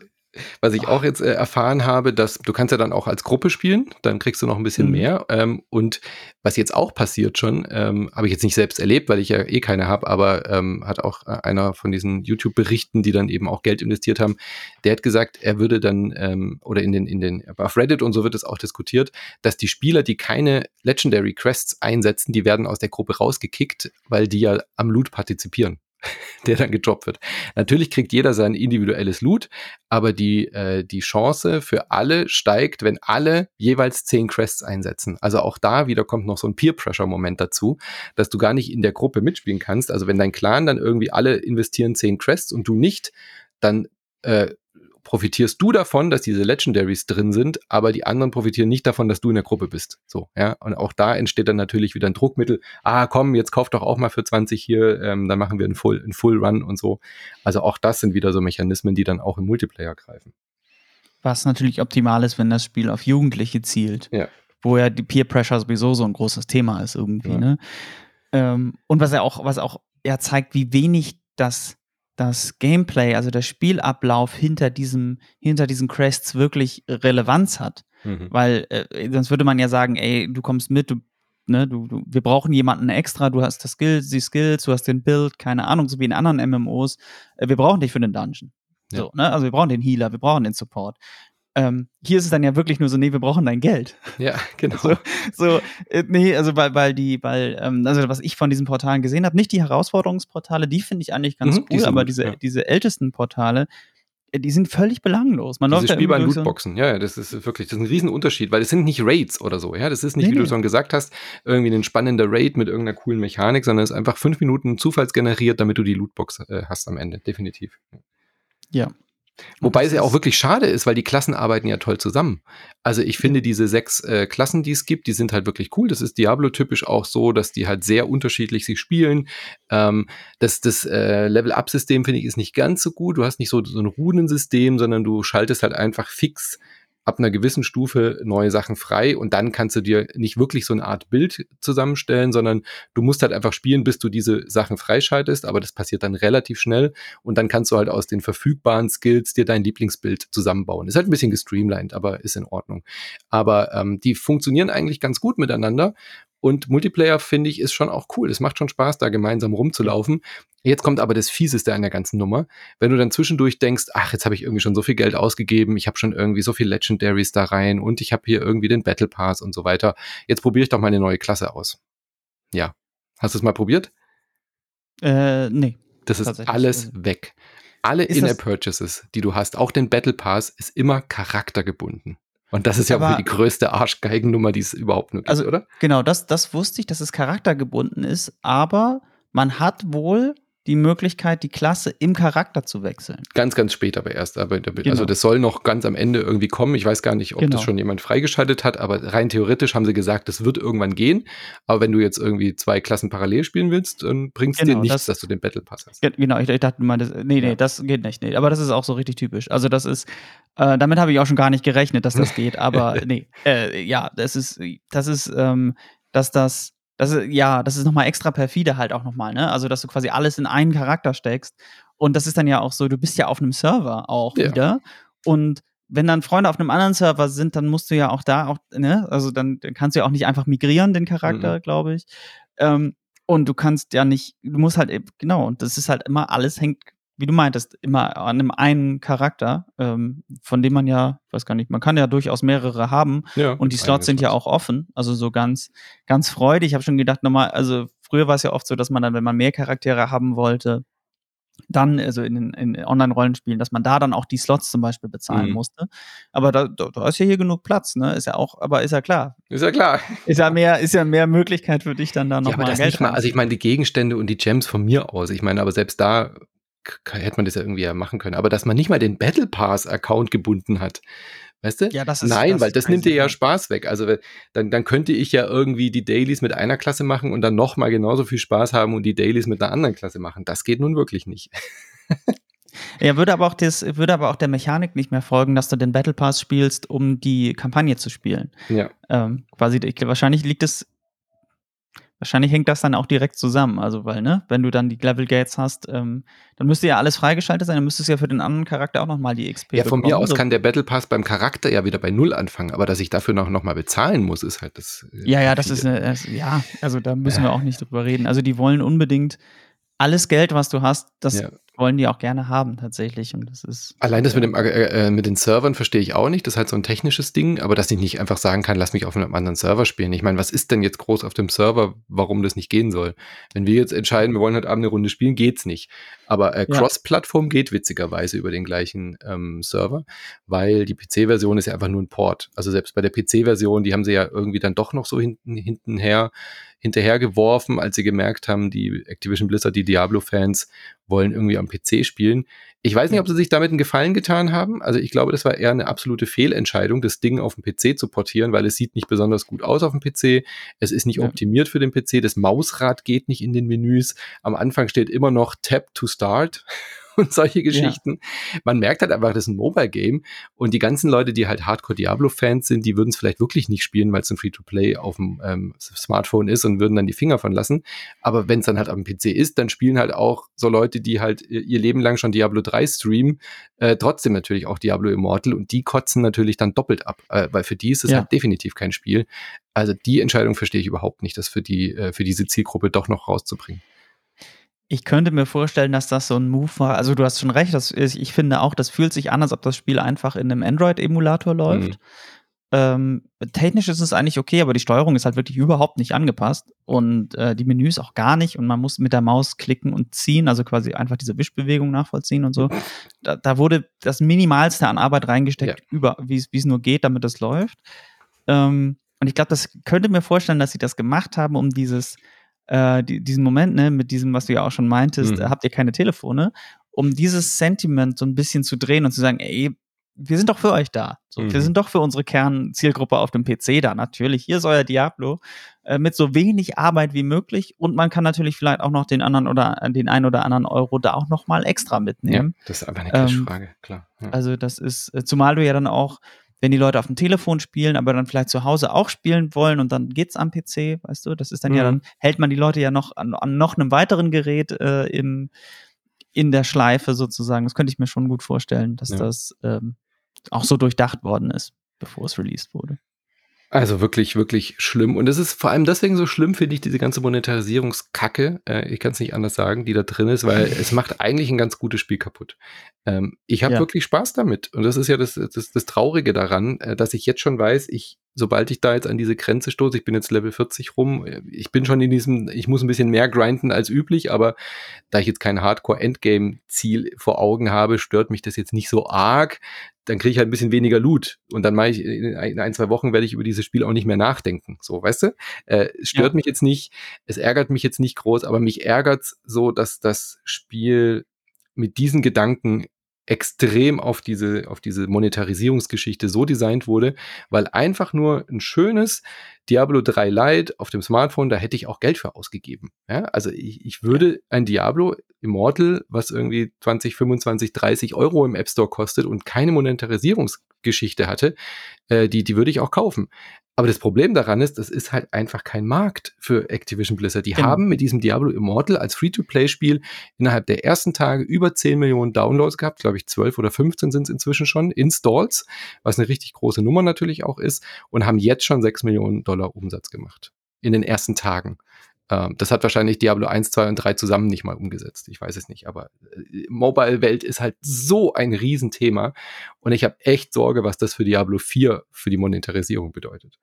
was ich auch jetzt äh, erfahren habe, dass du kannst ja dann auch als Gruppe spielen, dann kriegst du noch ein bisschen mhm. mehr. Ähm, und was jetzt auch passiert schon, ähm, habe ich jetzt nicht selbst erlebt, weil ich ja eh keine habe, aber ähm, hat auch äh, einer von diesen YouTube-Berichten, die dann eben auch Geld investiert haben, der hat gesagt, er würde dann, ähm, oder in den, in den, auf Reddit und so wird es auch diskutiert, dass die Spieler, die keine Legendary Quests einsetzen, die werden aus der Gruppe rausgekickt, weil die ja am Loot partizipieren. der dann gedroppt wird. Natürlich kriegt jeder sein individuelles Loot, aber die, äh, die Chance für alle steigt, wenn alle jeweils zehn Quests einsetzen. Also auch da wieder kommt noch so ein Peer-Pressure-Moment dazu, dass du gar nicht in der Gruppe mitspielen kannst. Also wenn dein Clan dann irgendwie alle investieren zehn Quests und du nicht, dann äh, profitierst du davon, dass diese Legendaries drin sind, aber die anderen profitieren nicht davon, dass du in der Gruppe bist. So, ja. Und auch da entsteht dann natürlich wieder ein Druckmittel. Ah, komm, jetzt kauf doch auch mal für 20 hier, ähm, dann machen wir einen Full, einen Full Run und so. Also auch das sind wieder so Mechanismen, die dann auch im Multiplayer greifen. Was natürlich optimal ist, wenn das Spiel auf Jugendliche zielt. Ja. Wo ja die Peer Pressure sowieso so ein großes Thema ist irgendwie, ja. ne? Ähm, und was er auch, was auch ja zeigt, wie wenig das das Gameplay, also der Spielablauf hinter diesem, hinter diesen Crests wirklich Relevanz hat. Mhm. Weil äh, sonst würde man ja sagen, ey, du kommst mit, du, ne, du, du, wir brauchen jemanden extra, du hast das Skills, die Skills, du hast den Build, keine Ahnung, so wie in anderen MMOs. Äh, wir brauchen dich für den Dungeon. Ja. So, ne? Also wir brauchen den Healer, wir brauchen den Support. Ähm, hier ist es dann ja wirklich nur so, nee, wir brauchen dein Geld. Ja, genau. So, so äh, nee, also weil, weil die, weil, ähm, also was ich von diesen Portalen gesehen habe, nicht die Herausforderungsportale, die finde ich eigentlich ganz mhm, cool, die aber gut, diese, ja. diese ältesten Portale, äh, die sind völlig belanglos. Man Dieses Spiel bei Lootboxen, ja, ja, das ist wirklich, das ist ein Riesenunterschied, weil es sind nicht Raids oder so, ja, das ist nicht, nee, wie du schon gesagt hast, irgendwie ein spannender Raid mit irgendeiner coolen Mechanik, sondern es ist einfach fünf Minuten zufallsgeneriert, damit du die Lootbox äh, hast am Ende, definitiv. Ja, Wobei es ja auch wirklich schade ist, weil die Klassen arbeiten ja toll zusammen. Also ich finde diese sechs äh, Klassen, die es gibt, die sind halt wirklich cool. Das ist Diablo-typisch auch so, dass die halt sehr unterschiedlich sich spielen. Ähm, das das äh, Level-Up-System, finde ich, ist nicht ganz so gut. Du hast nicht so, so ein Runensystem, sondern du schaltest halt einfach fix ab einer gewissen Stufe neue Sachen frei und dann kannst du dir nicht wirklich so eine Art Bild zusammenstellen, sondern du musst halt einfach spielen, bis du diese Sachen freischaltest, aber das passiert dann relativ schnell und dann kannst du halt aus den verfügbaren Skills dir dein Lieblingsbild zusammenbauen. Ist halt ein bisschen gestreamlined, aber ist in Ordnung. Aber ähm, die funktionieren eigentlich ganz gut miteinander und Multiplayer, finde ich, ist schon auch cool. Es macht schon Spaß, da gemeinsam rumzulaufen. Jetzt kommt aber das Fieseste an der ganzen Nummer. Wenn du dann zwischendurch denkst, ach, jetzt habe ich irgendwie schon so viel Geld ausgegeben, ich habe schon irgendwie so viel Legendaries da rein und ich habe hier irgendwie den Battle Pass und so weiter. Jetzt probiere ich doch mal eine neue Klasse aus. Ja. Hast du es mal probiert? Äh, nee. Das ist alles weg. Alle In-App-Purchases, die du hast, auch den Battle Pass, ist immer charaktergebunden. Und das ist ja wohl die größte Arschgeigennummer, die es überhaupt nur gibt, also, oder? Genau, das, das wusste ich, dass es charaktergebunden ist, aber man hat wohl die Möglichkeit, die Klasse im Charakter zu wechseln. Ganz, ganz spät aber erst. Aber, also genau. Also das soll noch ganz am Ende irgendwie kommen. Ich weiß gar nicht, ob genau. das schon jemand freigeschaltet hat, aber rein theoretisch haben sie gesagt, das wird irgendwann gehen. Aber wenn du jetzt irgendwie zwei Klassen parallel spielen willst, dann bringt es genau, dir nichts, das, dass du den Battle Pass hast. Genau, ich, ich dachte mal, das, nee, nee, ja. das geht nicht. Nee. Aber das ist auch so richtig typisch. Also das ist, äh, damit habe ich auch schon gar nicht gerechnet, dass das geht. Aber nee, äh, ja, das ist, das ist, ähm, dass das das ist, ja, das ist nochmal extra perfide halt auch nochmal, ne? Also, dass du quasi alles in einen Charakter steckst. Und das ist dann ja auch so, du bist ja auf einem Server auch ja. wieder. Und wenn dann Freunde auf einem anderen Server sind, dann musst du ja auch da auch, ne? Also dann, dann kannst du ja auch nicht einfach migrieren, den Charakter, mhm. glaube ich. Ähm, und du kannst ja nicht, du musst halt, genau, und das ist halt immer, alles hängt wie du meintest, immer an einem einen Charakter, ähm, von dem man ja, weiß gar nicht, man kann ja durchaus mehrere haben ja, und die Slots sind ja auch offen, also so ganz, ganz freudig. Ich habe schon gedacht, nochmal, also früher war es ja oft so, dass man dann, wenn man mehr Charaktere haben wollte, dann, also in, in Online-Rollenspielen, dass man da dann auch die Slots zum Beispiel bezahlen mhm. musste. Aber da, da, da, ist ja hier genug Platz, ne? Ist ja auch, aber ist ja klar. Ist ja klar. Ist ja mehr, ist ja mehr Möglichkeit für dich dann da nochmal ja, Geld. Mal, also ich meine, die Gegenstände und die Gems von mir aus, ich meine, aber selbst da hätte man das ja irgendwie ja machen können. Aber dass man nicht mal den Battle Pass-Account gebunden hat. Weißt du? Ja, das ist, Nein, das weil das nimmt dir ja Spaß weg. Also dann, dann könnte ich ja irgendwie die Dailies mit einer Klasse machen und dann nochmal genauso viel Spaß haben und die Dailies mit einer anderen Klasse machen. Das geht nun wirklich nicht. Ja, würde aber auch das, würde aber auch der Mechanik nicht mehr folgen, dass du den Battle Pass spielst, um die Kampagne zu spielen. Ja. Ähm, quasi, wahrscheinlich liegt es Wahrscheinlich hängt das dann auch direkt zusammen. Also, weil, ne, wenn du dann die Level Gates hast, ähm, dann müsste ja alles freigeschaltet sein, dann müsstest du ja für den anderen Charakter auch nochmal die XP Ja, von bekommen. mir aus kann der Battle Pass beim Charakter ja wieder bei Null anfangen, aber dass ich dafür noch, noch mal bezahlen muss, ist halt das. Äh, ja, ja, das ist, eine, das, ja, also da müssen wir auch nicht drüber reden. Also, die wollen unbedingt alles Geld, was du hast, das ja. Wollen die auch gerne haben tatsächlich. Und das ist allein das mit dem äh, äh, mit den Servern verstehe ich auch nicht. Das ist halt so ein technisches Ding, aber dass ich nicht einfach sagen kann, lass mich auf einem anderen Server spielen. Ich meine, was ist denn jetzt groß auf dem Server, warum das nicht gehen soll? Wenn wir jetzt entscheiden, wir wollen heute Abend eine Runde spielen, geht's nicht. Aber äh, Cross-Plattform geht witzigerweise über den gleichen ähm, Server, weil die PC-Version ist ja einfach nur ein Port. Also selbst bei der PC-Version, die haben sie ja irgendwie dann doch noch so hinten hintenher hinterhergeworfen, als sie gemerkt haben, die Activision Blizzard, die Diablo-Fans wollen irgendwie am PC spielen. Ich weiß nicht, ob sie sich damit einen Gefallen getan haben. Also ich glaube, das war eher eine absolute Fehlentscheidung, das Ding auf dem PC zu portieren, weil es sieht nicht besonders gut aus auf dem PC. Es ist nicht ja. optimiert für den PC. Das Mausrad geht nicht in den Menüs. Am Anfang steht immer noch Tap to Start und solche Geschichten. Ja. Man merkt halt einfach, das ist ein Mobile-Game und die ganzen Leute, die halt Hardcore-Diablo-Fans sind, die würden es vielleicht wirklich nicht spielen, weil es ein Free-to-Play auf dem ähm, Smartphone ist und würden dann die Finger von lassen. Aber wenn es dann halt dem PC ist, dann spielen halt auch so Leute, die halt ihr Leben lang schon Diablo 3 streamen, äh, trotzdem natürlich auch Diablo Immortal und die kotzen natürlich dann doppelt ab, äh, weil für die ist es ja. halt definitiv kein Spiel. Also die Entscheidung verstehe ich überhaupt nicht, das für die, äh, für diese Zielgruppe doch noch rauszubringen. Ich könnte mir vorstellen, dass das so ein Move war. Also du hast schon recht, das ist, ich finde auch, das fühlt sich an, als ob das Spiel einfach in einem Android-Emulator läuft. Mhm. Ähm, technisch ist es eigentlich okay, aber die Steuerung ist halt wirklich überhaupt nicht angepasst und äh, die Menüs auch gar nicht und man muss mit der Maus klicken und ziehen, also quasi einfach diese Wischbewegung nachvollziehen und so. Da, da wurde das Minimalste an Arbeit reingesteckt, ja. über wie es nur geht, damit das läuft. Ähm, und ich glaube, das könnte mir vorstellen, dass sie das gemacht haben, um dieses äh, die, diesen Moment, ne, mit diesem, was du ja auch schon meintest, mhm. habt ihr keine Telefone. um dieses Sentiment so ein bisschen zu drehen und zu sagen, ey, wir sind doch für euch da. So, mhm. Wir sind doch für unsere Kernzielgruppe auf dem PC da. Natürlich, hier ist euer Diablo äh, mit so wenig Arbeit wie möglich und man kann natürlich vielleicht auch noch den anderen oder äh, den ein oder anderen Euro da auch noch mal extra mitnehmen. Ja, das ist einfach eine Cashfrage, ähm, klar. Ja. Also das ist, äh, zumal du ja dann auch wenn die Leute auf dem Telefon spielen, aber dann vielleicht zu Hause auch spielen wollen und dann geht's am PC, weißt du, das ist dann mhm. ja dann hält man die Leute ja noch an, an noch einem weiteren Gerät äh, im in der Schleife sozusagen. Das könnte ich mir schon gut vorstellen, dass ja. das ähm, auch so durchdacht worden ist, bevor es released wurde. Also wirklich, wirklich schlimm. Und es ist vor allem deswegen so schlimm, finde ich, diese ganze Monetarisierungskacke, äh, ich kann es nicht anders sagen, die da drin ist, weil es macht eigentlich ein ganz gutes Spiel kaputt. Ähm, ich habe ja. wirklich Spaß damit. Und das ist ja das, das, das Traurige daran, äh, dass ich jetzt schon weiß, ich, sobald ich da jetzt an diese Grenze stoße, ich bin jetzt Level 40 rum, äh, ich bin schon in diesem, ich muss ein bisschen mehr grinden als üblich, aber da ich jetzt kein Hardcore-Endgame-Ziel vor Augen habe, stört mich das jetzt nicht so arg dann kriege ich halt ein bisschen weniger Loot und dann mache ich in ein, zwei Wochen werde ich über dieses Spiel auch nicht mehr nachdenken. So, weißt du? Äh, stört ja. mich jetzt nicht, es ärgert mich jetzt nicht groß, aber mich ärgert so, dass das Spiel mit diesen Gedanken extrem auf diese, auf diese Monetarisierungsgeschichte so designt wurde, weil einfach nur ein schönes Diablo 3 Lite auf dem Smartphone, da hätte ich auch Geld für ausgegeben. Ja? Also ich, ich würde ein Diablo Immortal, was irgendwie 20, 25, 30 Euro im App Store kostet und keine Monetarisierungsgeschichte hatte, äh, die, die würde ich auch kaufen. Aber das Problem daran ist, das ist halt einfach kein Markt für Activision Blizzard. Die genau. haben mit diesem Diablo Immortal als Free-to-Play-Spiel innerhalb der ersten Tage über 10 Millionen Downloads gehabt. Glaube ich, 12 oder 15 sind es inzwischen schon. Installs, was eine richtig große Nummer natürlich auch ist. Und haben jetzt schon 6 Millionen Dollar Umsatz gemacht. In den ersten Tagen. Ähm, das hat wahrscheinlich Diablo 1, 2 und 3 zusammen nicht mal umgesetzt. Ich weiß es nicht. Aber äh, Mobile-Welt ist halt so ein Riesenthema. Und ich habe echt Sorge, was das für Diablo 4 für die Monetarisierung bedeutet.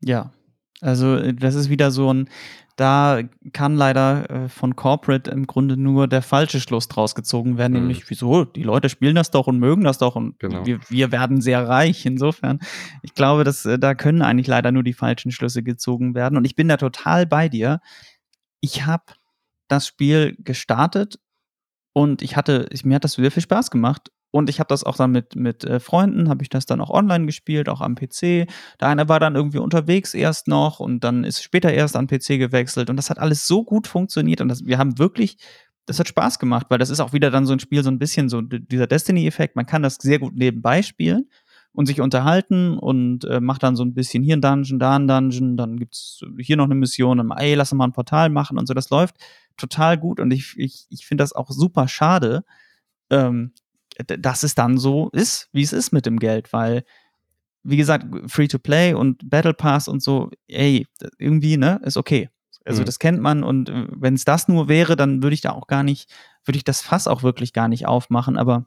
Ja, also äh, das ist wieder so ein, da kann leider äh, von Corporate im Grunde nur der falsche Schluss draus gezogen werden, mhm. nämlich wieso, die Leute spielen das doch und mögen das doch und genau. wir, wir werden sehr reich. Insofern, ich glaube, dass äh, da können eigentlich leider nur die falschen Schlüsse gezogen werden und ich bin da total bei dir. Ich habe das Spiel gestartet und ich hatte, ich, mir hat das sehr viel Spaß gemacht und ich habe das auch dann mit, mit äh, Freunden, habe ich das dann auch online gespielt, auch am PC. Der eine war dann irgendwie unterwegs erst noch und dann ist später erst an PC gewechselt. Und das hat alles so gut funktioniert und das, wir haben wirklich, das hat Spaß gemacht, weil das ist auch wieder dann so ein Spiel, so ein bisschen so dieser Destiny-Effekt. Man kann das sehr gut nebenbei spielen und sich unterhalten und äh, macht dann so ein bisschen hier ein Dungeon, da ein Dungeon, dann gibt's hier noch eine Mission, dann, ey, lass uns mal ein Portal machen und so. Das läuft total gut und ich, ich, ich finde das auch super schade, ähm, dass es dann so ist, wie es ist mit dem Geld, weil, wie gesagt, Free-to-Play und Battle Pass und so, ey, irgendwie, ne, ist okay. Also mhm. das kennt man und äh, wenn es das nur wäre, dann würde ich da auch gar nicht, würde ich das Fass auch wirklich gar nicht aufmachen, aber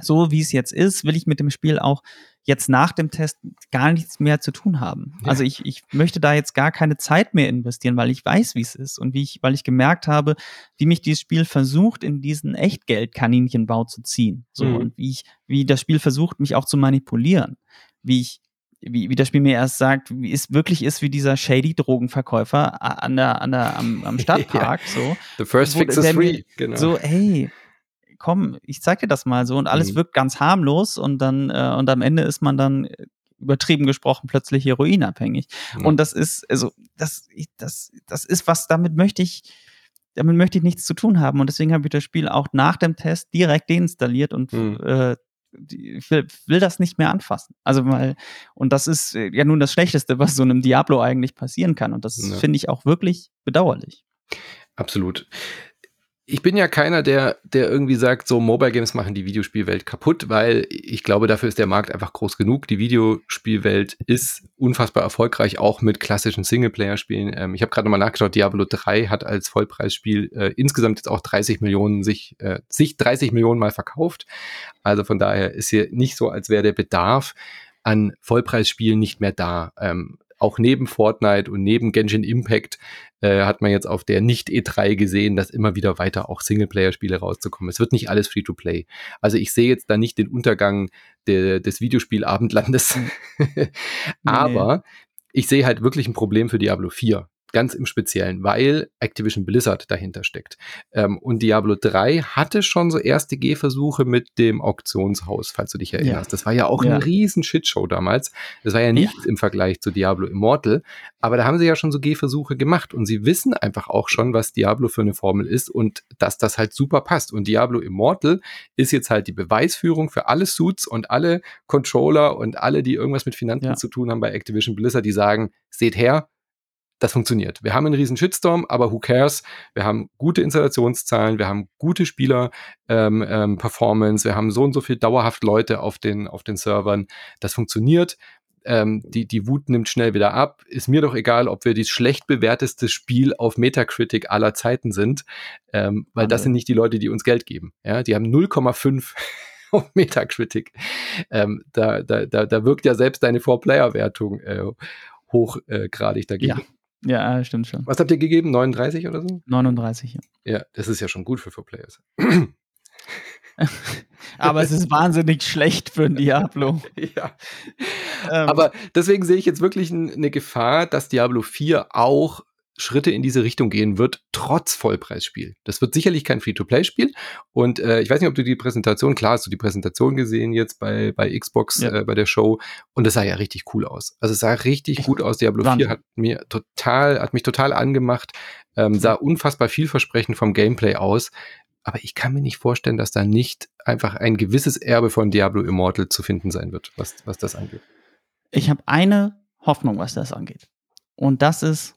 so wie es jetzt ist, will ich mit dem Spiel auch jetzt nach dem Test gar nichts mehr zu tun haben. Ja. Also ich, ich möchte da jetzt gar keine Zeit mehr investieren, weil ich weiß, wie es ist und wie ich, weil ich gemerkt habe, wie mich dieses Spiel versucht, in diesen Echtgeld-Kaninchenbau zu ziehen. So mhm. und wie ich, wie das Spiel versucht, mich auch zu manipulieren. Wie ich, wie, wie das Spiel mir erst sagt, wie es wirklich ist wie dieser shady Drogenverkäufer an der, an der, am, am Stadtpark. ja. so. The first fix is free. Genau. So, hey, komm, ich zeig dir das mal so und alles mhm. wirkt ganz harmlos und dann äh, und am Ende ist man dann äh, übertrieben gesprochen plötzlich heroinabhängig. Mhm. Und das ist also das das das ist was damit möchte ich damit möchte ich nichts zu tun haben und deswegen habe ich das Spiel auch nach dem Test direkt deinstalliert und mhm. äh, ich will, will, das nicht mehr anfassen. Also weil, und das ist äh, ja nun das Schlechteste, was so einem Diablo eigentlich passieren kann. Und das ja. finde ich auch wirklich bedauerlich. Absolut ich bin ja keiner, der, der irgendwie sagt, so Mobile Games machen die Videospielwelt kaputt, weil ich glaube, dafür ist der Markt einfach groß genug. Die Videospielwelt ist unfassbar erfolgreich, auch mit klassischen Singleplayer-Spielen. Ähm, ich habe gerade nochmal nachgeschaut, Diablo 3 hat als Vollpreisspiel äh, insgesamt jetzt auch 30 Millionen sich, äh, sich 30 Millionen mal verkauft. Also von daher ist hier nicht so, als wäre der Bedarf an Vollpreisspielen nicht mehr da. Ähm, auch neben Fortnite und neben Genshin Impact äh, hat man jetzt auf der Nicht-E3 gesehen, dass immer wieder weiter auch Singleplayer-Spiele rauszukommen. Es wird nicht alles Free-to-Play. Also ich sehe jetzt da nicht den Untergang de, des Videospielabendlandes. Aber nee. ich sehe halt wirklich ein Problem für Diablo 4. ganz im Speziellen, weil Activision Blizzard dahinter steckt. Ähm, und Diablo 3 hatte schon so erste Gehversuche mit dem Auktionshaus, falls du dich erinnerst. Ja. Das war ja auch ja. eine riesen Shitshow damals. Das war ja nichts ja. im Vergleich zu Diablo Immortal. Aber da haben sie ja schon so Gehversuche gemacht und sie wissen einfach auch schon, was Diablo für eine Formel ist und dass das halt super passt. Und Diablo Immortal ist jetzt halt die Beweisführung für alle Suits und alle Controller und alle, die irgendwas mit Finanzen zu tun haben bei Activision Blizzard, die sagen, seht her, das funktioniert. Wir haben einen riesen Shitstorm, aber who cares? Wir haben gute Installationszahlen, wir haben gute Spieler-Performance, ähm, ähm, wir haben so und so viel dauerhaft Leute auf den, auf den Servern. Das funktioniert. Ähm, die, die Wut nimmt schnell wieder ab. Ist mir doch egal, ob wir das schlecht bewerteste Spiel auf Metacritic aller Zeiten sind, ähm, weil okay. das sind nicht die Leute, die uns Geld geben. Ja, die haben 0,5 auf Metacritic. Ähm, da, da, da, da wirkt ja selbst deine Four-Player-Wertung äh, hochgradig dagegen. Ja. Ja, stimmt schon. Was habt ihr gegeben? 39 oder so? 39, ja. Ja, das ist ja schon gut für Four Players. Aber es ist wahnsinnig schlecht für ein Diablo. ja. Ähm. Aber deswegen sehe ich jetzt wirklich eine Gefahr, dass Diablo 4 auch Schritte in diese Richtung gehen wird, trotz Vollpreisspiel. Das wird sicherlich kein Free-to-Play-Spiel. Und äh, ich weiß nicht, ob du die Präsentation, klar hast du die Präsentation gesehen jetzt bei, bei Xbox, ja. äh, bei der Show. Und das sah ja richtig cool aus. Also es sah richtig ich gut aus. Diablo Wahnsinn. 4 hat mir total, hat mich total angemacht, ähm, sah unfassbar vielversprechend vom Gameplay aus. Aber ich kann mir nicht vorstellen, dass da nicht einfach ein gewisses Erbe von Diablo Immortal zu finden sein wird, was, was das angeht. Ich habe eine Hoffnung, was das angeht. Und das ist,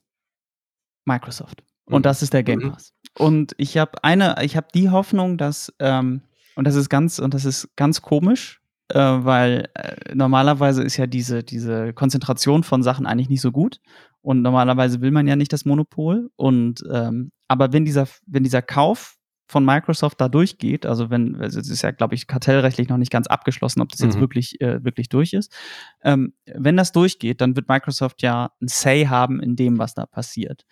Microsoft. Und mhm. das ist der Game mhm. Pass. Und ich habe eine, ich habe die Hoffnung, dass, ähm, und das ist ganz, und das ist ganz komisch, äh, weil äh, normalerweise ist ja diese, diese Konzentration von Sachen eigentlich nicht so gut. Und normalerweise will man ja nicht das Monopol. Und ähm, aber wenn dieser, wenn dieser Kauf von Microsoft da durchgeht, also wenn, also es ist ja, glaube ich, kartellrechtlich noch nicht ganz abgeschlossen, ob das jetzt mhm. wirklich, äh, wirklich durch ist. Ähm, wenn das durchgeht, dann wird Microsoft ja ein Say haben in dem, was da passiert.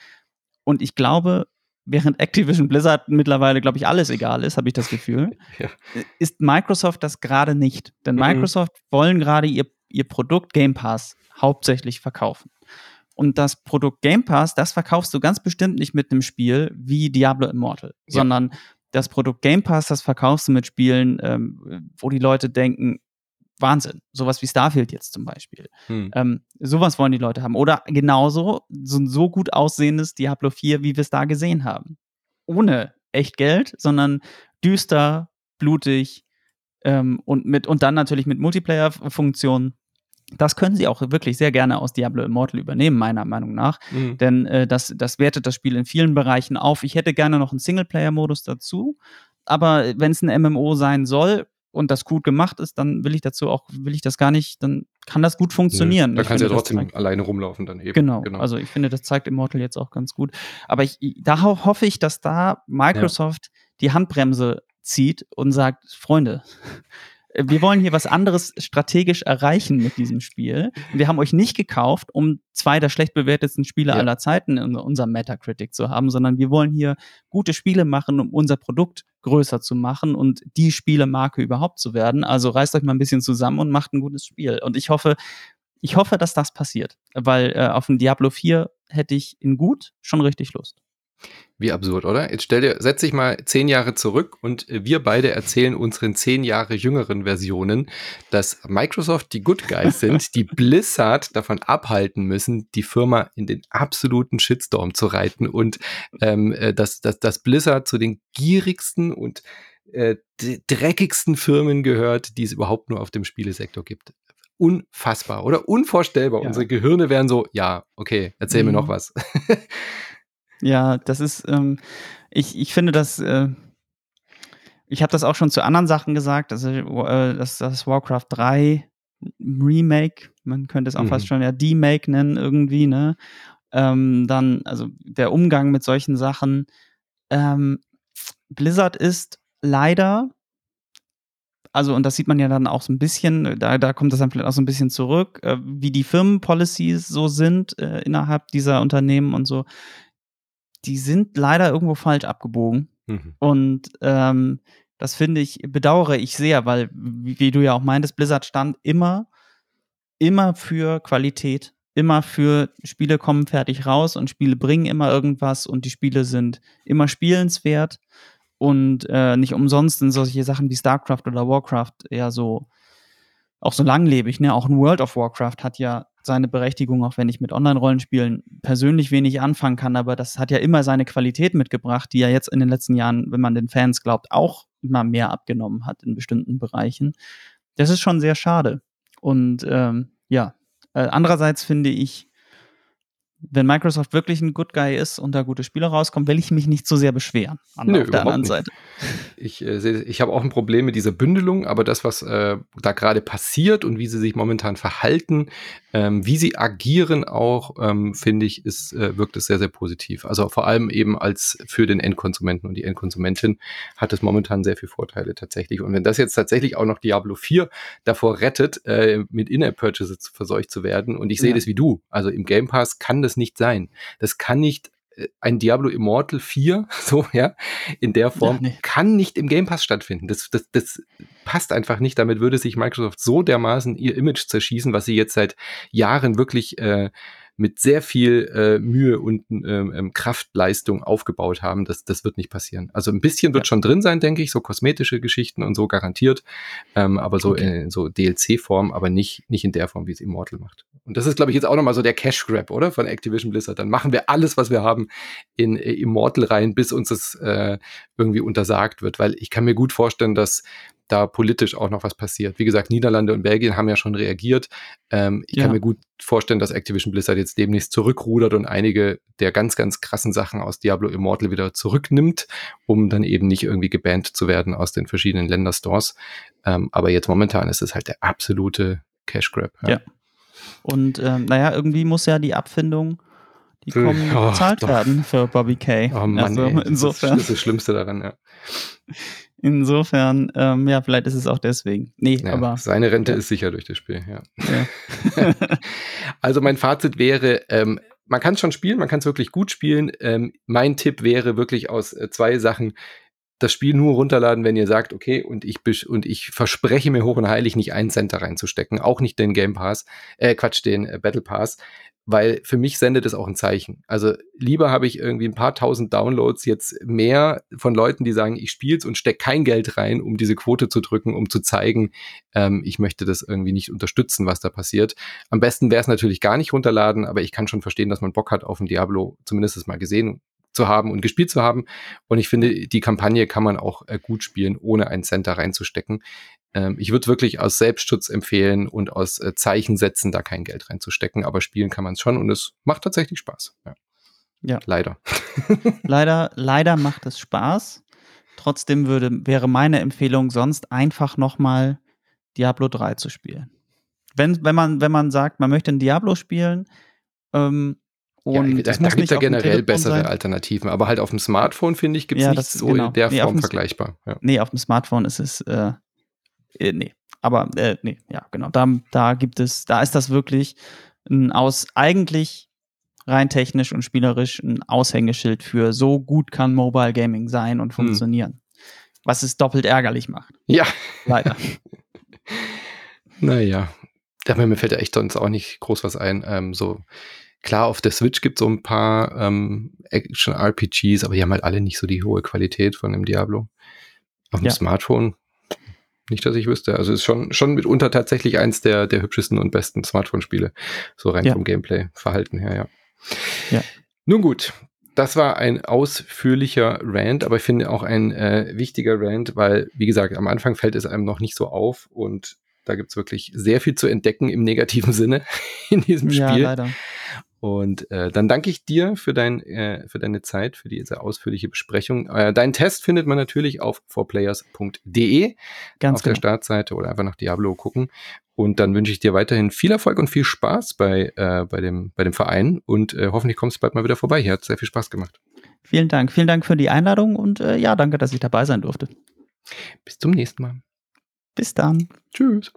Und ich glaube, während Activision Blizzard mittlerweile, glaube ich, alles egal ist, habe ich das Gefühl, ja. ist Microsoft das gerade nicht. Denn mhm. Microsoft wollen gerade ihr, ihr Produkt Game Pass hauptsächlich verkaufen. Und das Produkt Game Pass, das verkaufst du ganz bestimmt nicht mit einem Spiel wie Diablo Immortal, ja. sondern das Produkt Game Pass, das verkaufst du mit Spielen, ähm, wo die Leute denken, Wahnsinn. Sowas wie Starfield jetzt zum Beispiel. Hm. Ähm, sowas wollen die Leute haben. Oder genauso so ein so gut aussehendes Diablo 4, wie wir es da gesehen haben. Ohne echt Geld, sondern düster, blutig ähm, und, mit, und dann natürlich mit Multiplayer-Funktionen. Das können sie auch wirklich sehr gerne aus Diablo Immortal übernehmen, meiner Meinung nach. Mhm. Denn äh, das, das wertet das Spiel in vielen Bereichen auf. Ich hätte gerne noch einen Singleplayer-Modus dazu. Aber wenn es ein MMO sein soll, und das gut gemacht ist, dann will ich dazu auch, will ich das gar nicht, dann kann das gut funktionieren. Nee, da kannst du ja trotzdem alleine rumlaufen dann eben. Genau, genau, Also ich finde, das zeigt Immortal jetzt auch ganz gut. Aber ich, da hoffe ich, dass da Microsoft ja. die Handbremse zieht und sagt, Freunde, wir wollen hier was anderes strategisch erreichen mit diesem Spiel. Wir haben euch nicht gekauft, um zwei der schlecht bewertetsten Spiele ja. aller Zeiten in unserem Metacritic zu haben, sondern wir wollen hier gute Spiele machen, um unser Produkt größer zu machen und die Spielemarke überhaupt zu werden. Also reißt euch mal ein bisschen zusammen und macht ein gutes Spiel. Und ich hoffe, ich hoffe, dass das passiert, weil äh, auf dem Diablo 4 hätte ich in gut schon richtig Lust. Wie absurd, oder? Jetzt stell dir, setz dich mal zehn Jahre zurück und wir beide erzählen unseren zehn Jahre jüngeren Versionen, dass Microsoft die Good Guys sind, die Blizzard davon abhalten müssen, die Firma in den absoluten Shitstorm zu reiten und ähm, äh, dass, dass, dass Blizzard zu den gierigsten und äh, dreckigsten Firmen gehört, die es überhaupt nur auf dem Spielesektor gibt unfassbar oder unvorstellbar. Ja. Unsere Gehirne wären so, ja, okay, erzähl mhm. mir noch was. Ja, das ist, ähm, ich, ich finde das, äh, ich habe das auch schon zu anderen Sachen gesagt, also, äh, dass das Warcraft 3 Remake, man könnte es auch mhm. fast schon ja D-Make nennen irgendwie, ne? Ähm, dann, also der Umgang mit solchen Sachen. Ähm, Blizzard ist leider, also und das sieht man ja dann auch so ein bisschen, da, da kommt das dann vielleicht auch so ein bisschen zurück, äh, wie die Firmenpolicies so sind äh, innerhalb dieser Unternehmen und so die sind leider irgendwo falsch abgebogen. Mhm. Und ähm, das finde ich, bedauere ich sehr, weil, wie, wie, du ja auch meintest, Blizzard stand immer, immer für Qualität immer für Spiele kommen fertig raus und Spiele bringen immer irgendwas und die Spiele sind immer spielenswert und äh, nicht umsonst sind solche Sachen wie StarCraft oder Warcraft eher so auch so langlebig. Ne? Auch ein World of Warcraft hat ja seine Berechtigung, auch wenn ich mit Online-Rollenspielen persönlich wenig anfangen kann, aber das hat ja immer seine Qualität mitgebracht, die ja jetzt in den letzten Jahren, wenn man den Fans glaubt, auch immer mehr abgenommen hat in bestimmten Bereichen. Das ist schon sehr schade. Und ähm, ja, äh, andererseits finde ich, wenn Microsoft wirklich ein Good Guy ist und da gute Spiele rauskommen, will ich mich nicht so sehr beschweren. An Nö, auf der anderen nicht. Seite. Ich, äh, ich habe auch ein Problem mit dieser Bündelung, aber das, was äh, da gerade passiert und wie sie sich momentan verhalten, ähm, wie sie agieren auch, ähm, finde ich, ist, äh, wirkt es sehr, sehr positiv. Also vor allem eben als für den Endkonsumenten und die Endkonsumentin hat es momentan sehr viele Vorteile tatsächlich. Und wenn das jetzt tatsächlich auch noch Diablo 4 davor rettet, äh, mit In-App-Purchases verseucht zu werden, und ich sehe ja. das wie du, also im Game Pass kann das nicht sein. Das kann nicht äh, ein Diablo Immortal 4, so, ja, in der Form, ja, nee. kann nicht im Game Pass stattfinden. Das, das, das passt einfach nicht. Damit würde sich Microsoft so dermaßen ihr Image zerschießen, was sie jetzt seit Jahren wirklich äh, mit sehr viel äh, Mühe und ähm, ähm, Kraftleistung aufgebaut haben. Das, das wird nicht passieren. Also ein bisschen wird ja. schon drin sein, denke ich, so kosmetische Geschichten und so garantiert, ähm, aber so okay. in so DLC-Form, aber nicht, nicht in der Form, wie es Immortal macht. Und das ist, glaube ich, jetzt auch nochmal so der Cash Grab, oder? Von Activision Blizzard. Dann machen wir alles, was wir haben, in äh, Immortal rein, bis uns das äh, irgendwie untersagt wird. Weil ich kann mir gut vorstellen, dass da politisch auch noch was passiert. Wie gesagt, Niederlande und Belgien haben ja schon reagiert. Ähm, ich ja. kann mir gut vorstellen, dass Activision Blizzard jetzt demnächst zurückrudert und einige der ganz, ganz krassen Sachen aus Diablo Immortal wieder zurücknimmt, um dann eben nicht irgendwie gebannt zu werden aus den verschiedenen Länderstores. Ähm, aber jetzt momentan ist es halt der absolute Cash Grab. Ja. ja. Und ähm, naja, irgendwie muss ja die Abfindung die kommen oh, bezahlt doch. werden für Bobby Kay. Oh Mann, also, ey, insofern. Das ist das Schlimmste daran, ja. Insofern, ähm, ja, vielleicht ist es auch deswegen. Nee, ja, aber. Seine Rente ja. ist sicher durch das Spiel, ja. ja. also mein Fazit wäre, ähm, man kann es schon spielen, man kann es wirklich gut spielen. Ähm, mein Tipp wäre wirklich aus äh, zwei Sachen das Spiel nur runterladen, wenn ihr sagt, okay, und ich und ich verspreche mir hoch und heilig nicht einen Cent da reinzustecken, auch nicht den Game Pass, äh, Quatsch, den äh, Battle Pass, weil für mich sendet es auch ein Zeichen. Also lieber habe ich irgendwie ein paar tausend Downloads jetzt mehr von Leuten, die sagen, ich spiel's und steck kein Geld rein, um diese Quote zu drücken, um zu zeigen, ähm, ich möchte das irgendwie nicht unterstützen, was da passiert. Am besten wäre es natürlich gar nicht runterladen, aber ich kann schon verstehen, dass man Bock hat auf ein Diablo, zumindest mal gesehen zu haben und gespielt zu haben. Und ich finde, die Kampagne kann man auch äh, gut spielen, ohne einen Cent da reinzustecken. Ähm, ich würde wirklich aus Selbstschutz empfehlen und aus äh, Zeichensätzen da kein Geld reinzustecken, aber spielen kann man es schon und es macht tatsächlich Spaß. Ja. ja. Leider. leider, leider macht es Spaß. Trotzdem würde, wäre meine Empfehlung sonst einfach nochmal Diablo 3 zu spielen. Wenn, wenn, man, wenn man sagt, man möchte ein Diablo spielen, ähm, und ja, da, da gibt es ja generell bessere sein. Alternativen, aber halt auf dem Smartphone, finde ich, gibt es ja, nicht so genau. in der nee, Form vergleichbar. Ja. Nee, auf dem Smartphone ist es, äh, äh, nee. Aber, äh, nee, ja, genau. Da, da gibt es, da ist das wirklich ein aus, eigentlich rein technisch und spielerisch ein Aushängeschild für so gut kann Mobile Gaming sein und hm. funktionieren. Hm. Was es doppelt ärgerlich macht. Ja. Leider. naja. Aber mir fällt ja echt sonst auch nicht groß was ein. Ähm, so, Klar, auf der Switch gibt es so ein paar ähm, Action-RPGs, aber die haben halt alle nicht so die hohe Qualität von dem Diablo. Auf dem ja. Smartphone nicht, dass ich wüsste. Also ist schon, schon mitunter tatsächlich eins der, der hübschesten und besten Smartphone-Spiele. So rein ja. vom Gameplay-Verhalten her, ja. ja. Nun gut, das war ein ausführlicher Rant, aber ich finde auch ein äh, wichtiger Rant, weil, wie gesagt, am Anfang fällt es einem noch nicht so auf und da gibt es wirklich sehr viel zu entdecken im negativen Sinne in diesem Spiel. Ja, leider. Und äh, dann danke ich dir für, dein, äh, für deine Zeit, für diese ausführliche Besprechung. Äh, deinen Test findet man natürlich auf forplayers.de auf genau. der Startseite oder einfach nach Diablo gucken. Und dann wünsche ich dir weiterhin viel Erfolg und viel Spaß bei, äh, bei, dem, bei dem Verein und äh, hoffentlich kommst du bald mal wieder vorbei. Hier hat sehr viel Spaß gemacht. Vielen Dank. Vielen Dank für die Einladung und äh, ja, danke, dass ich dabei sein durfte. Bis zum nächsten Mal. Bis dann. Tschüss.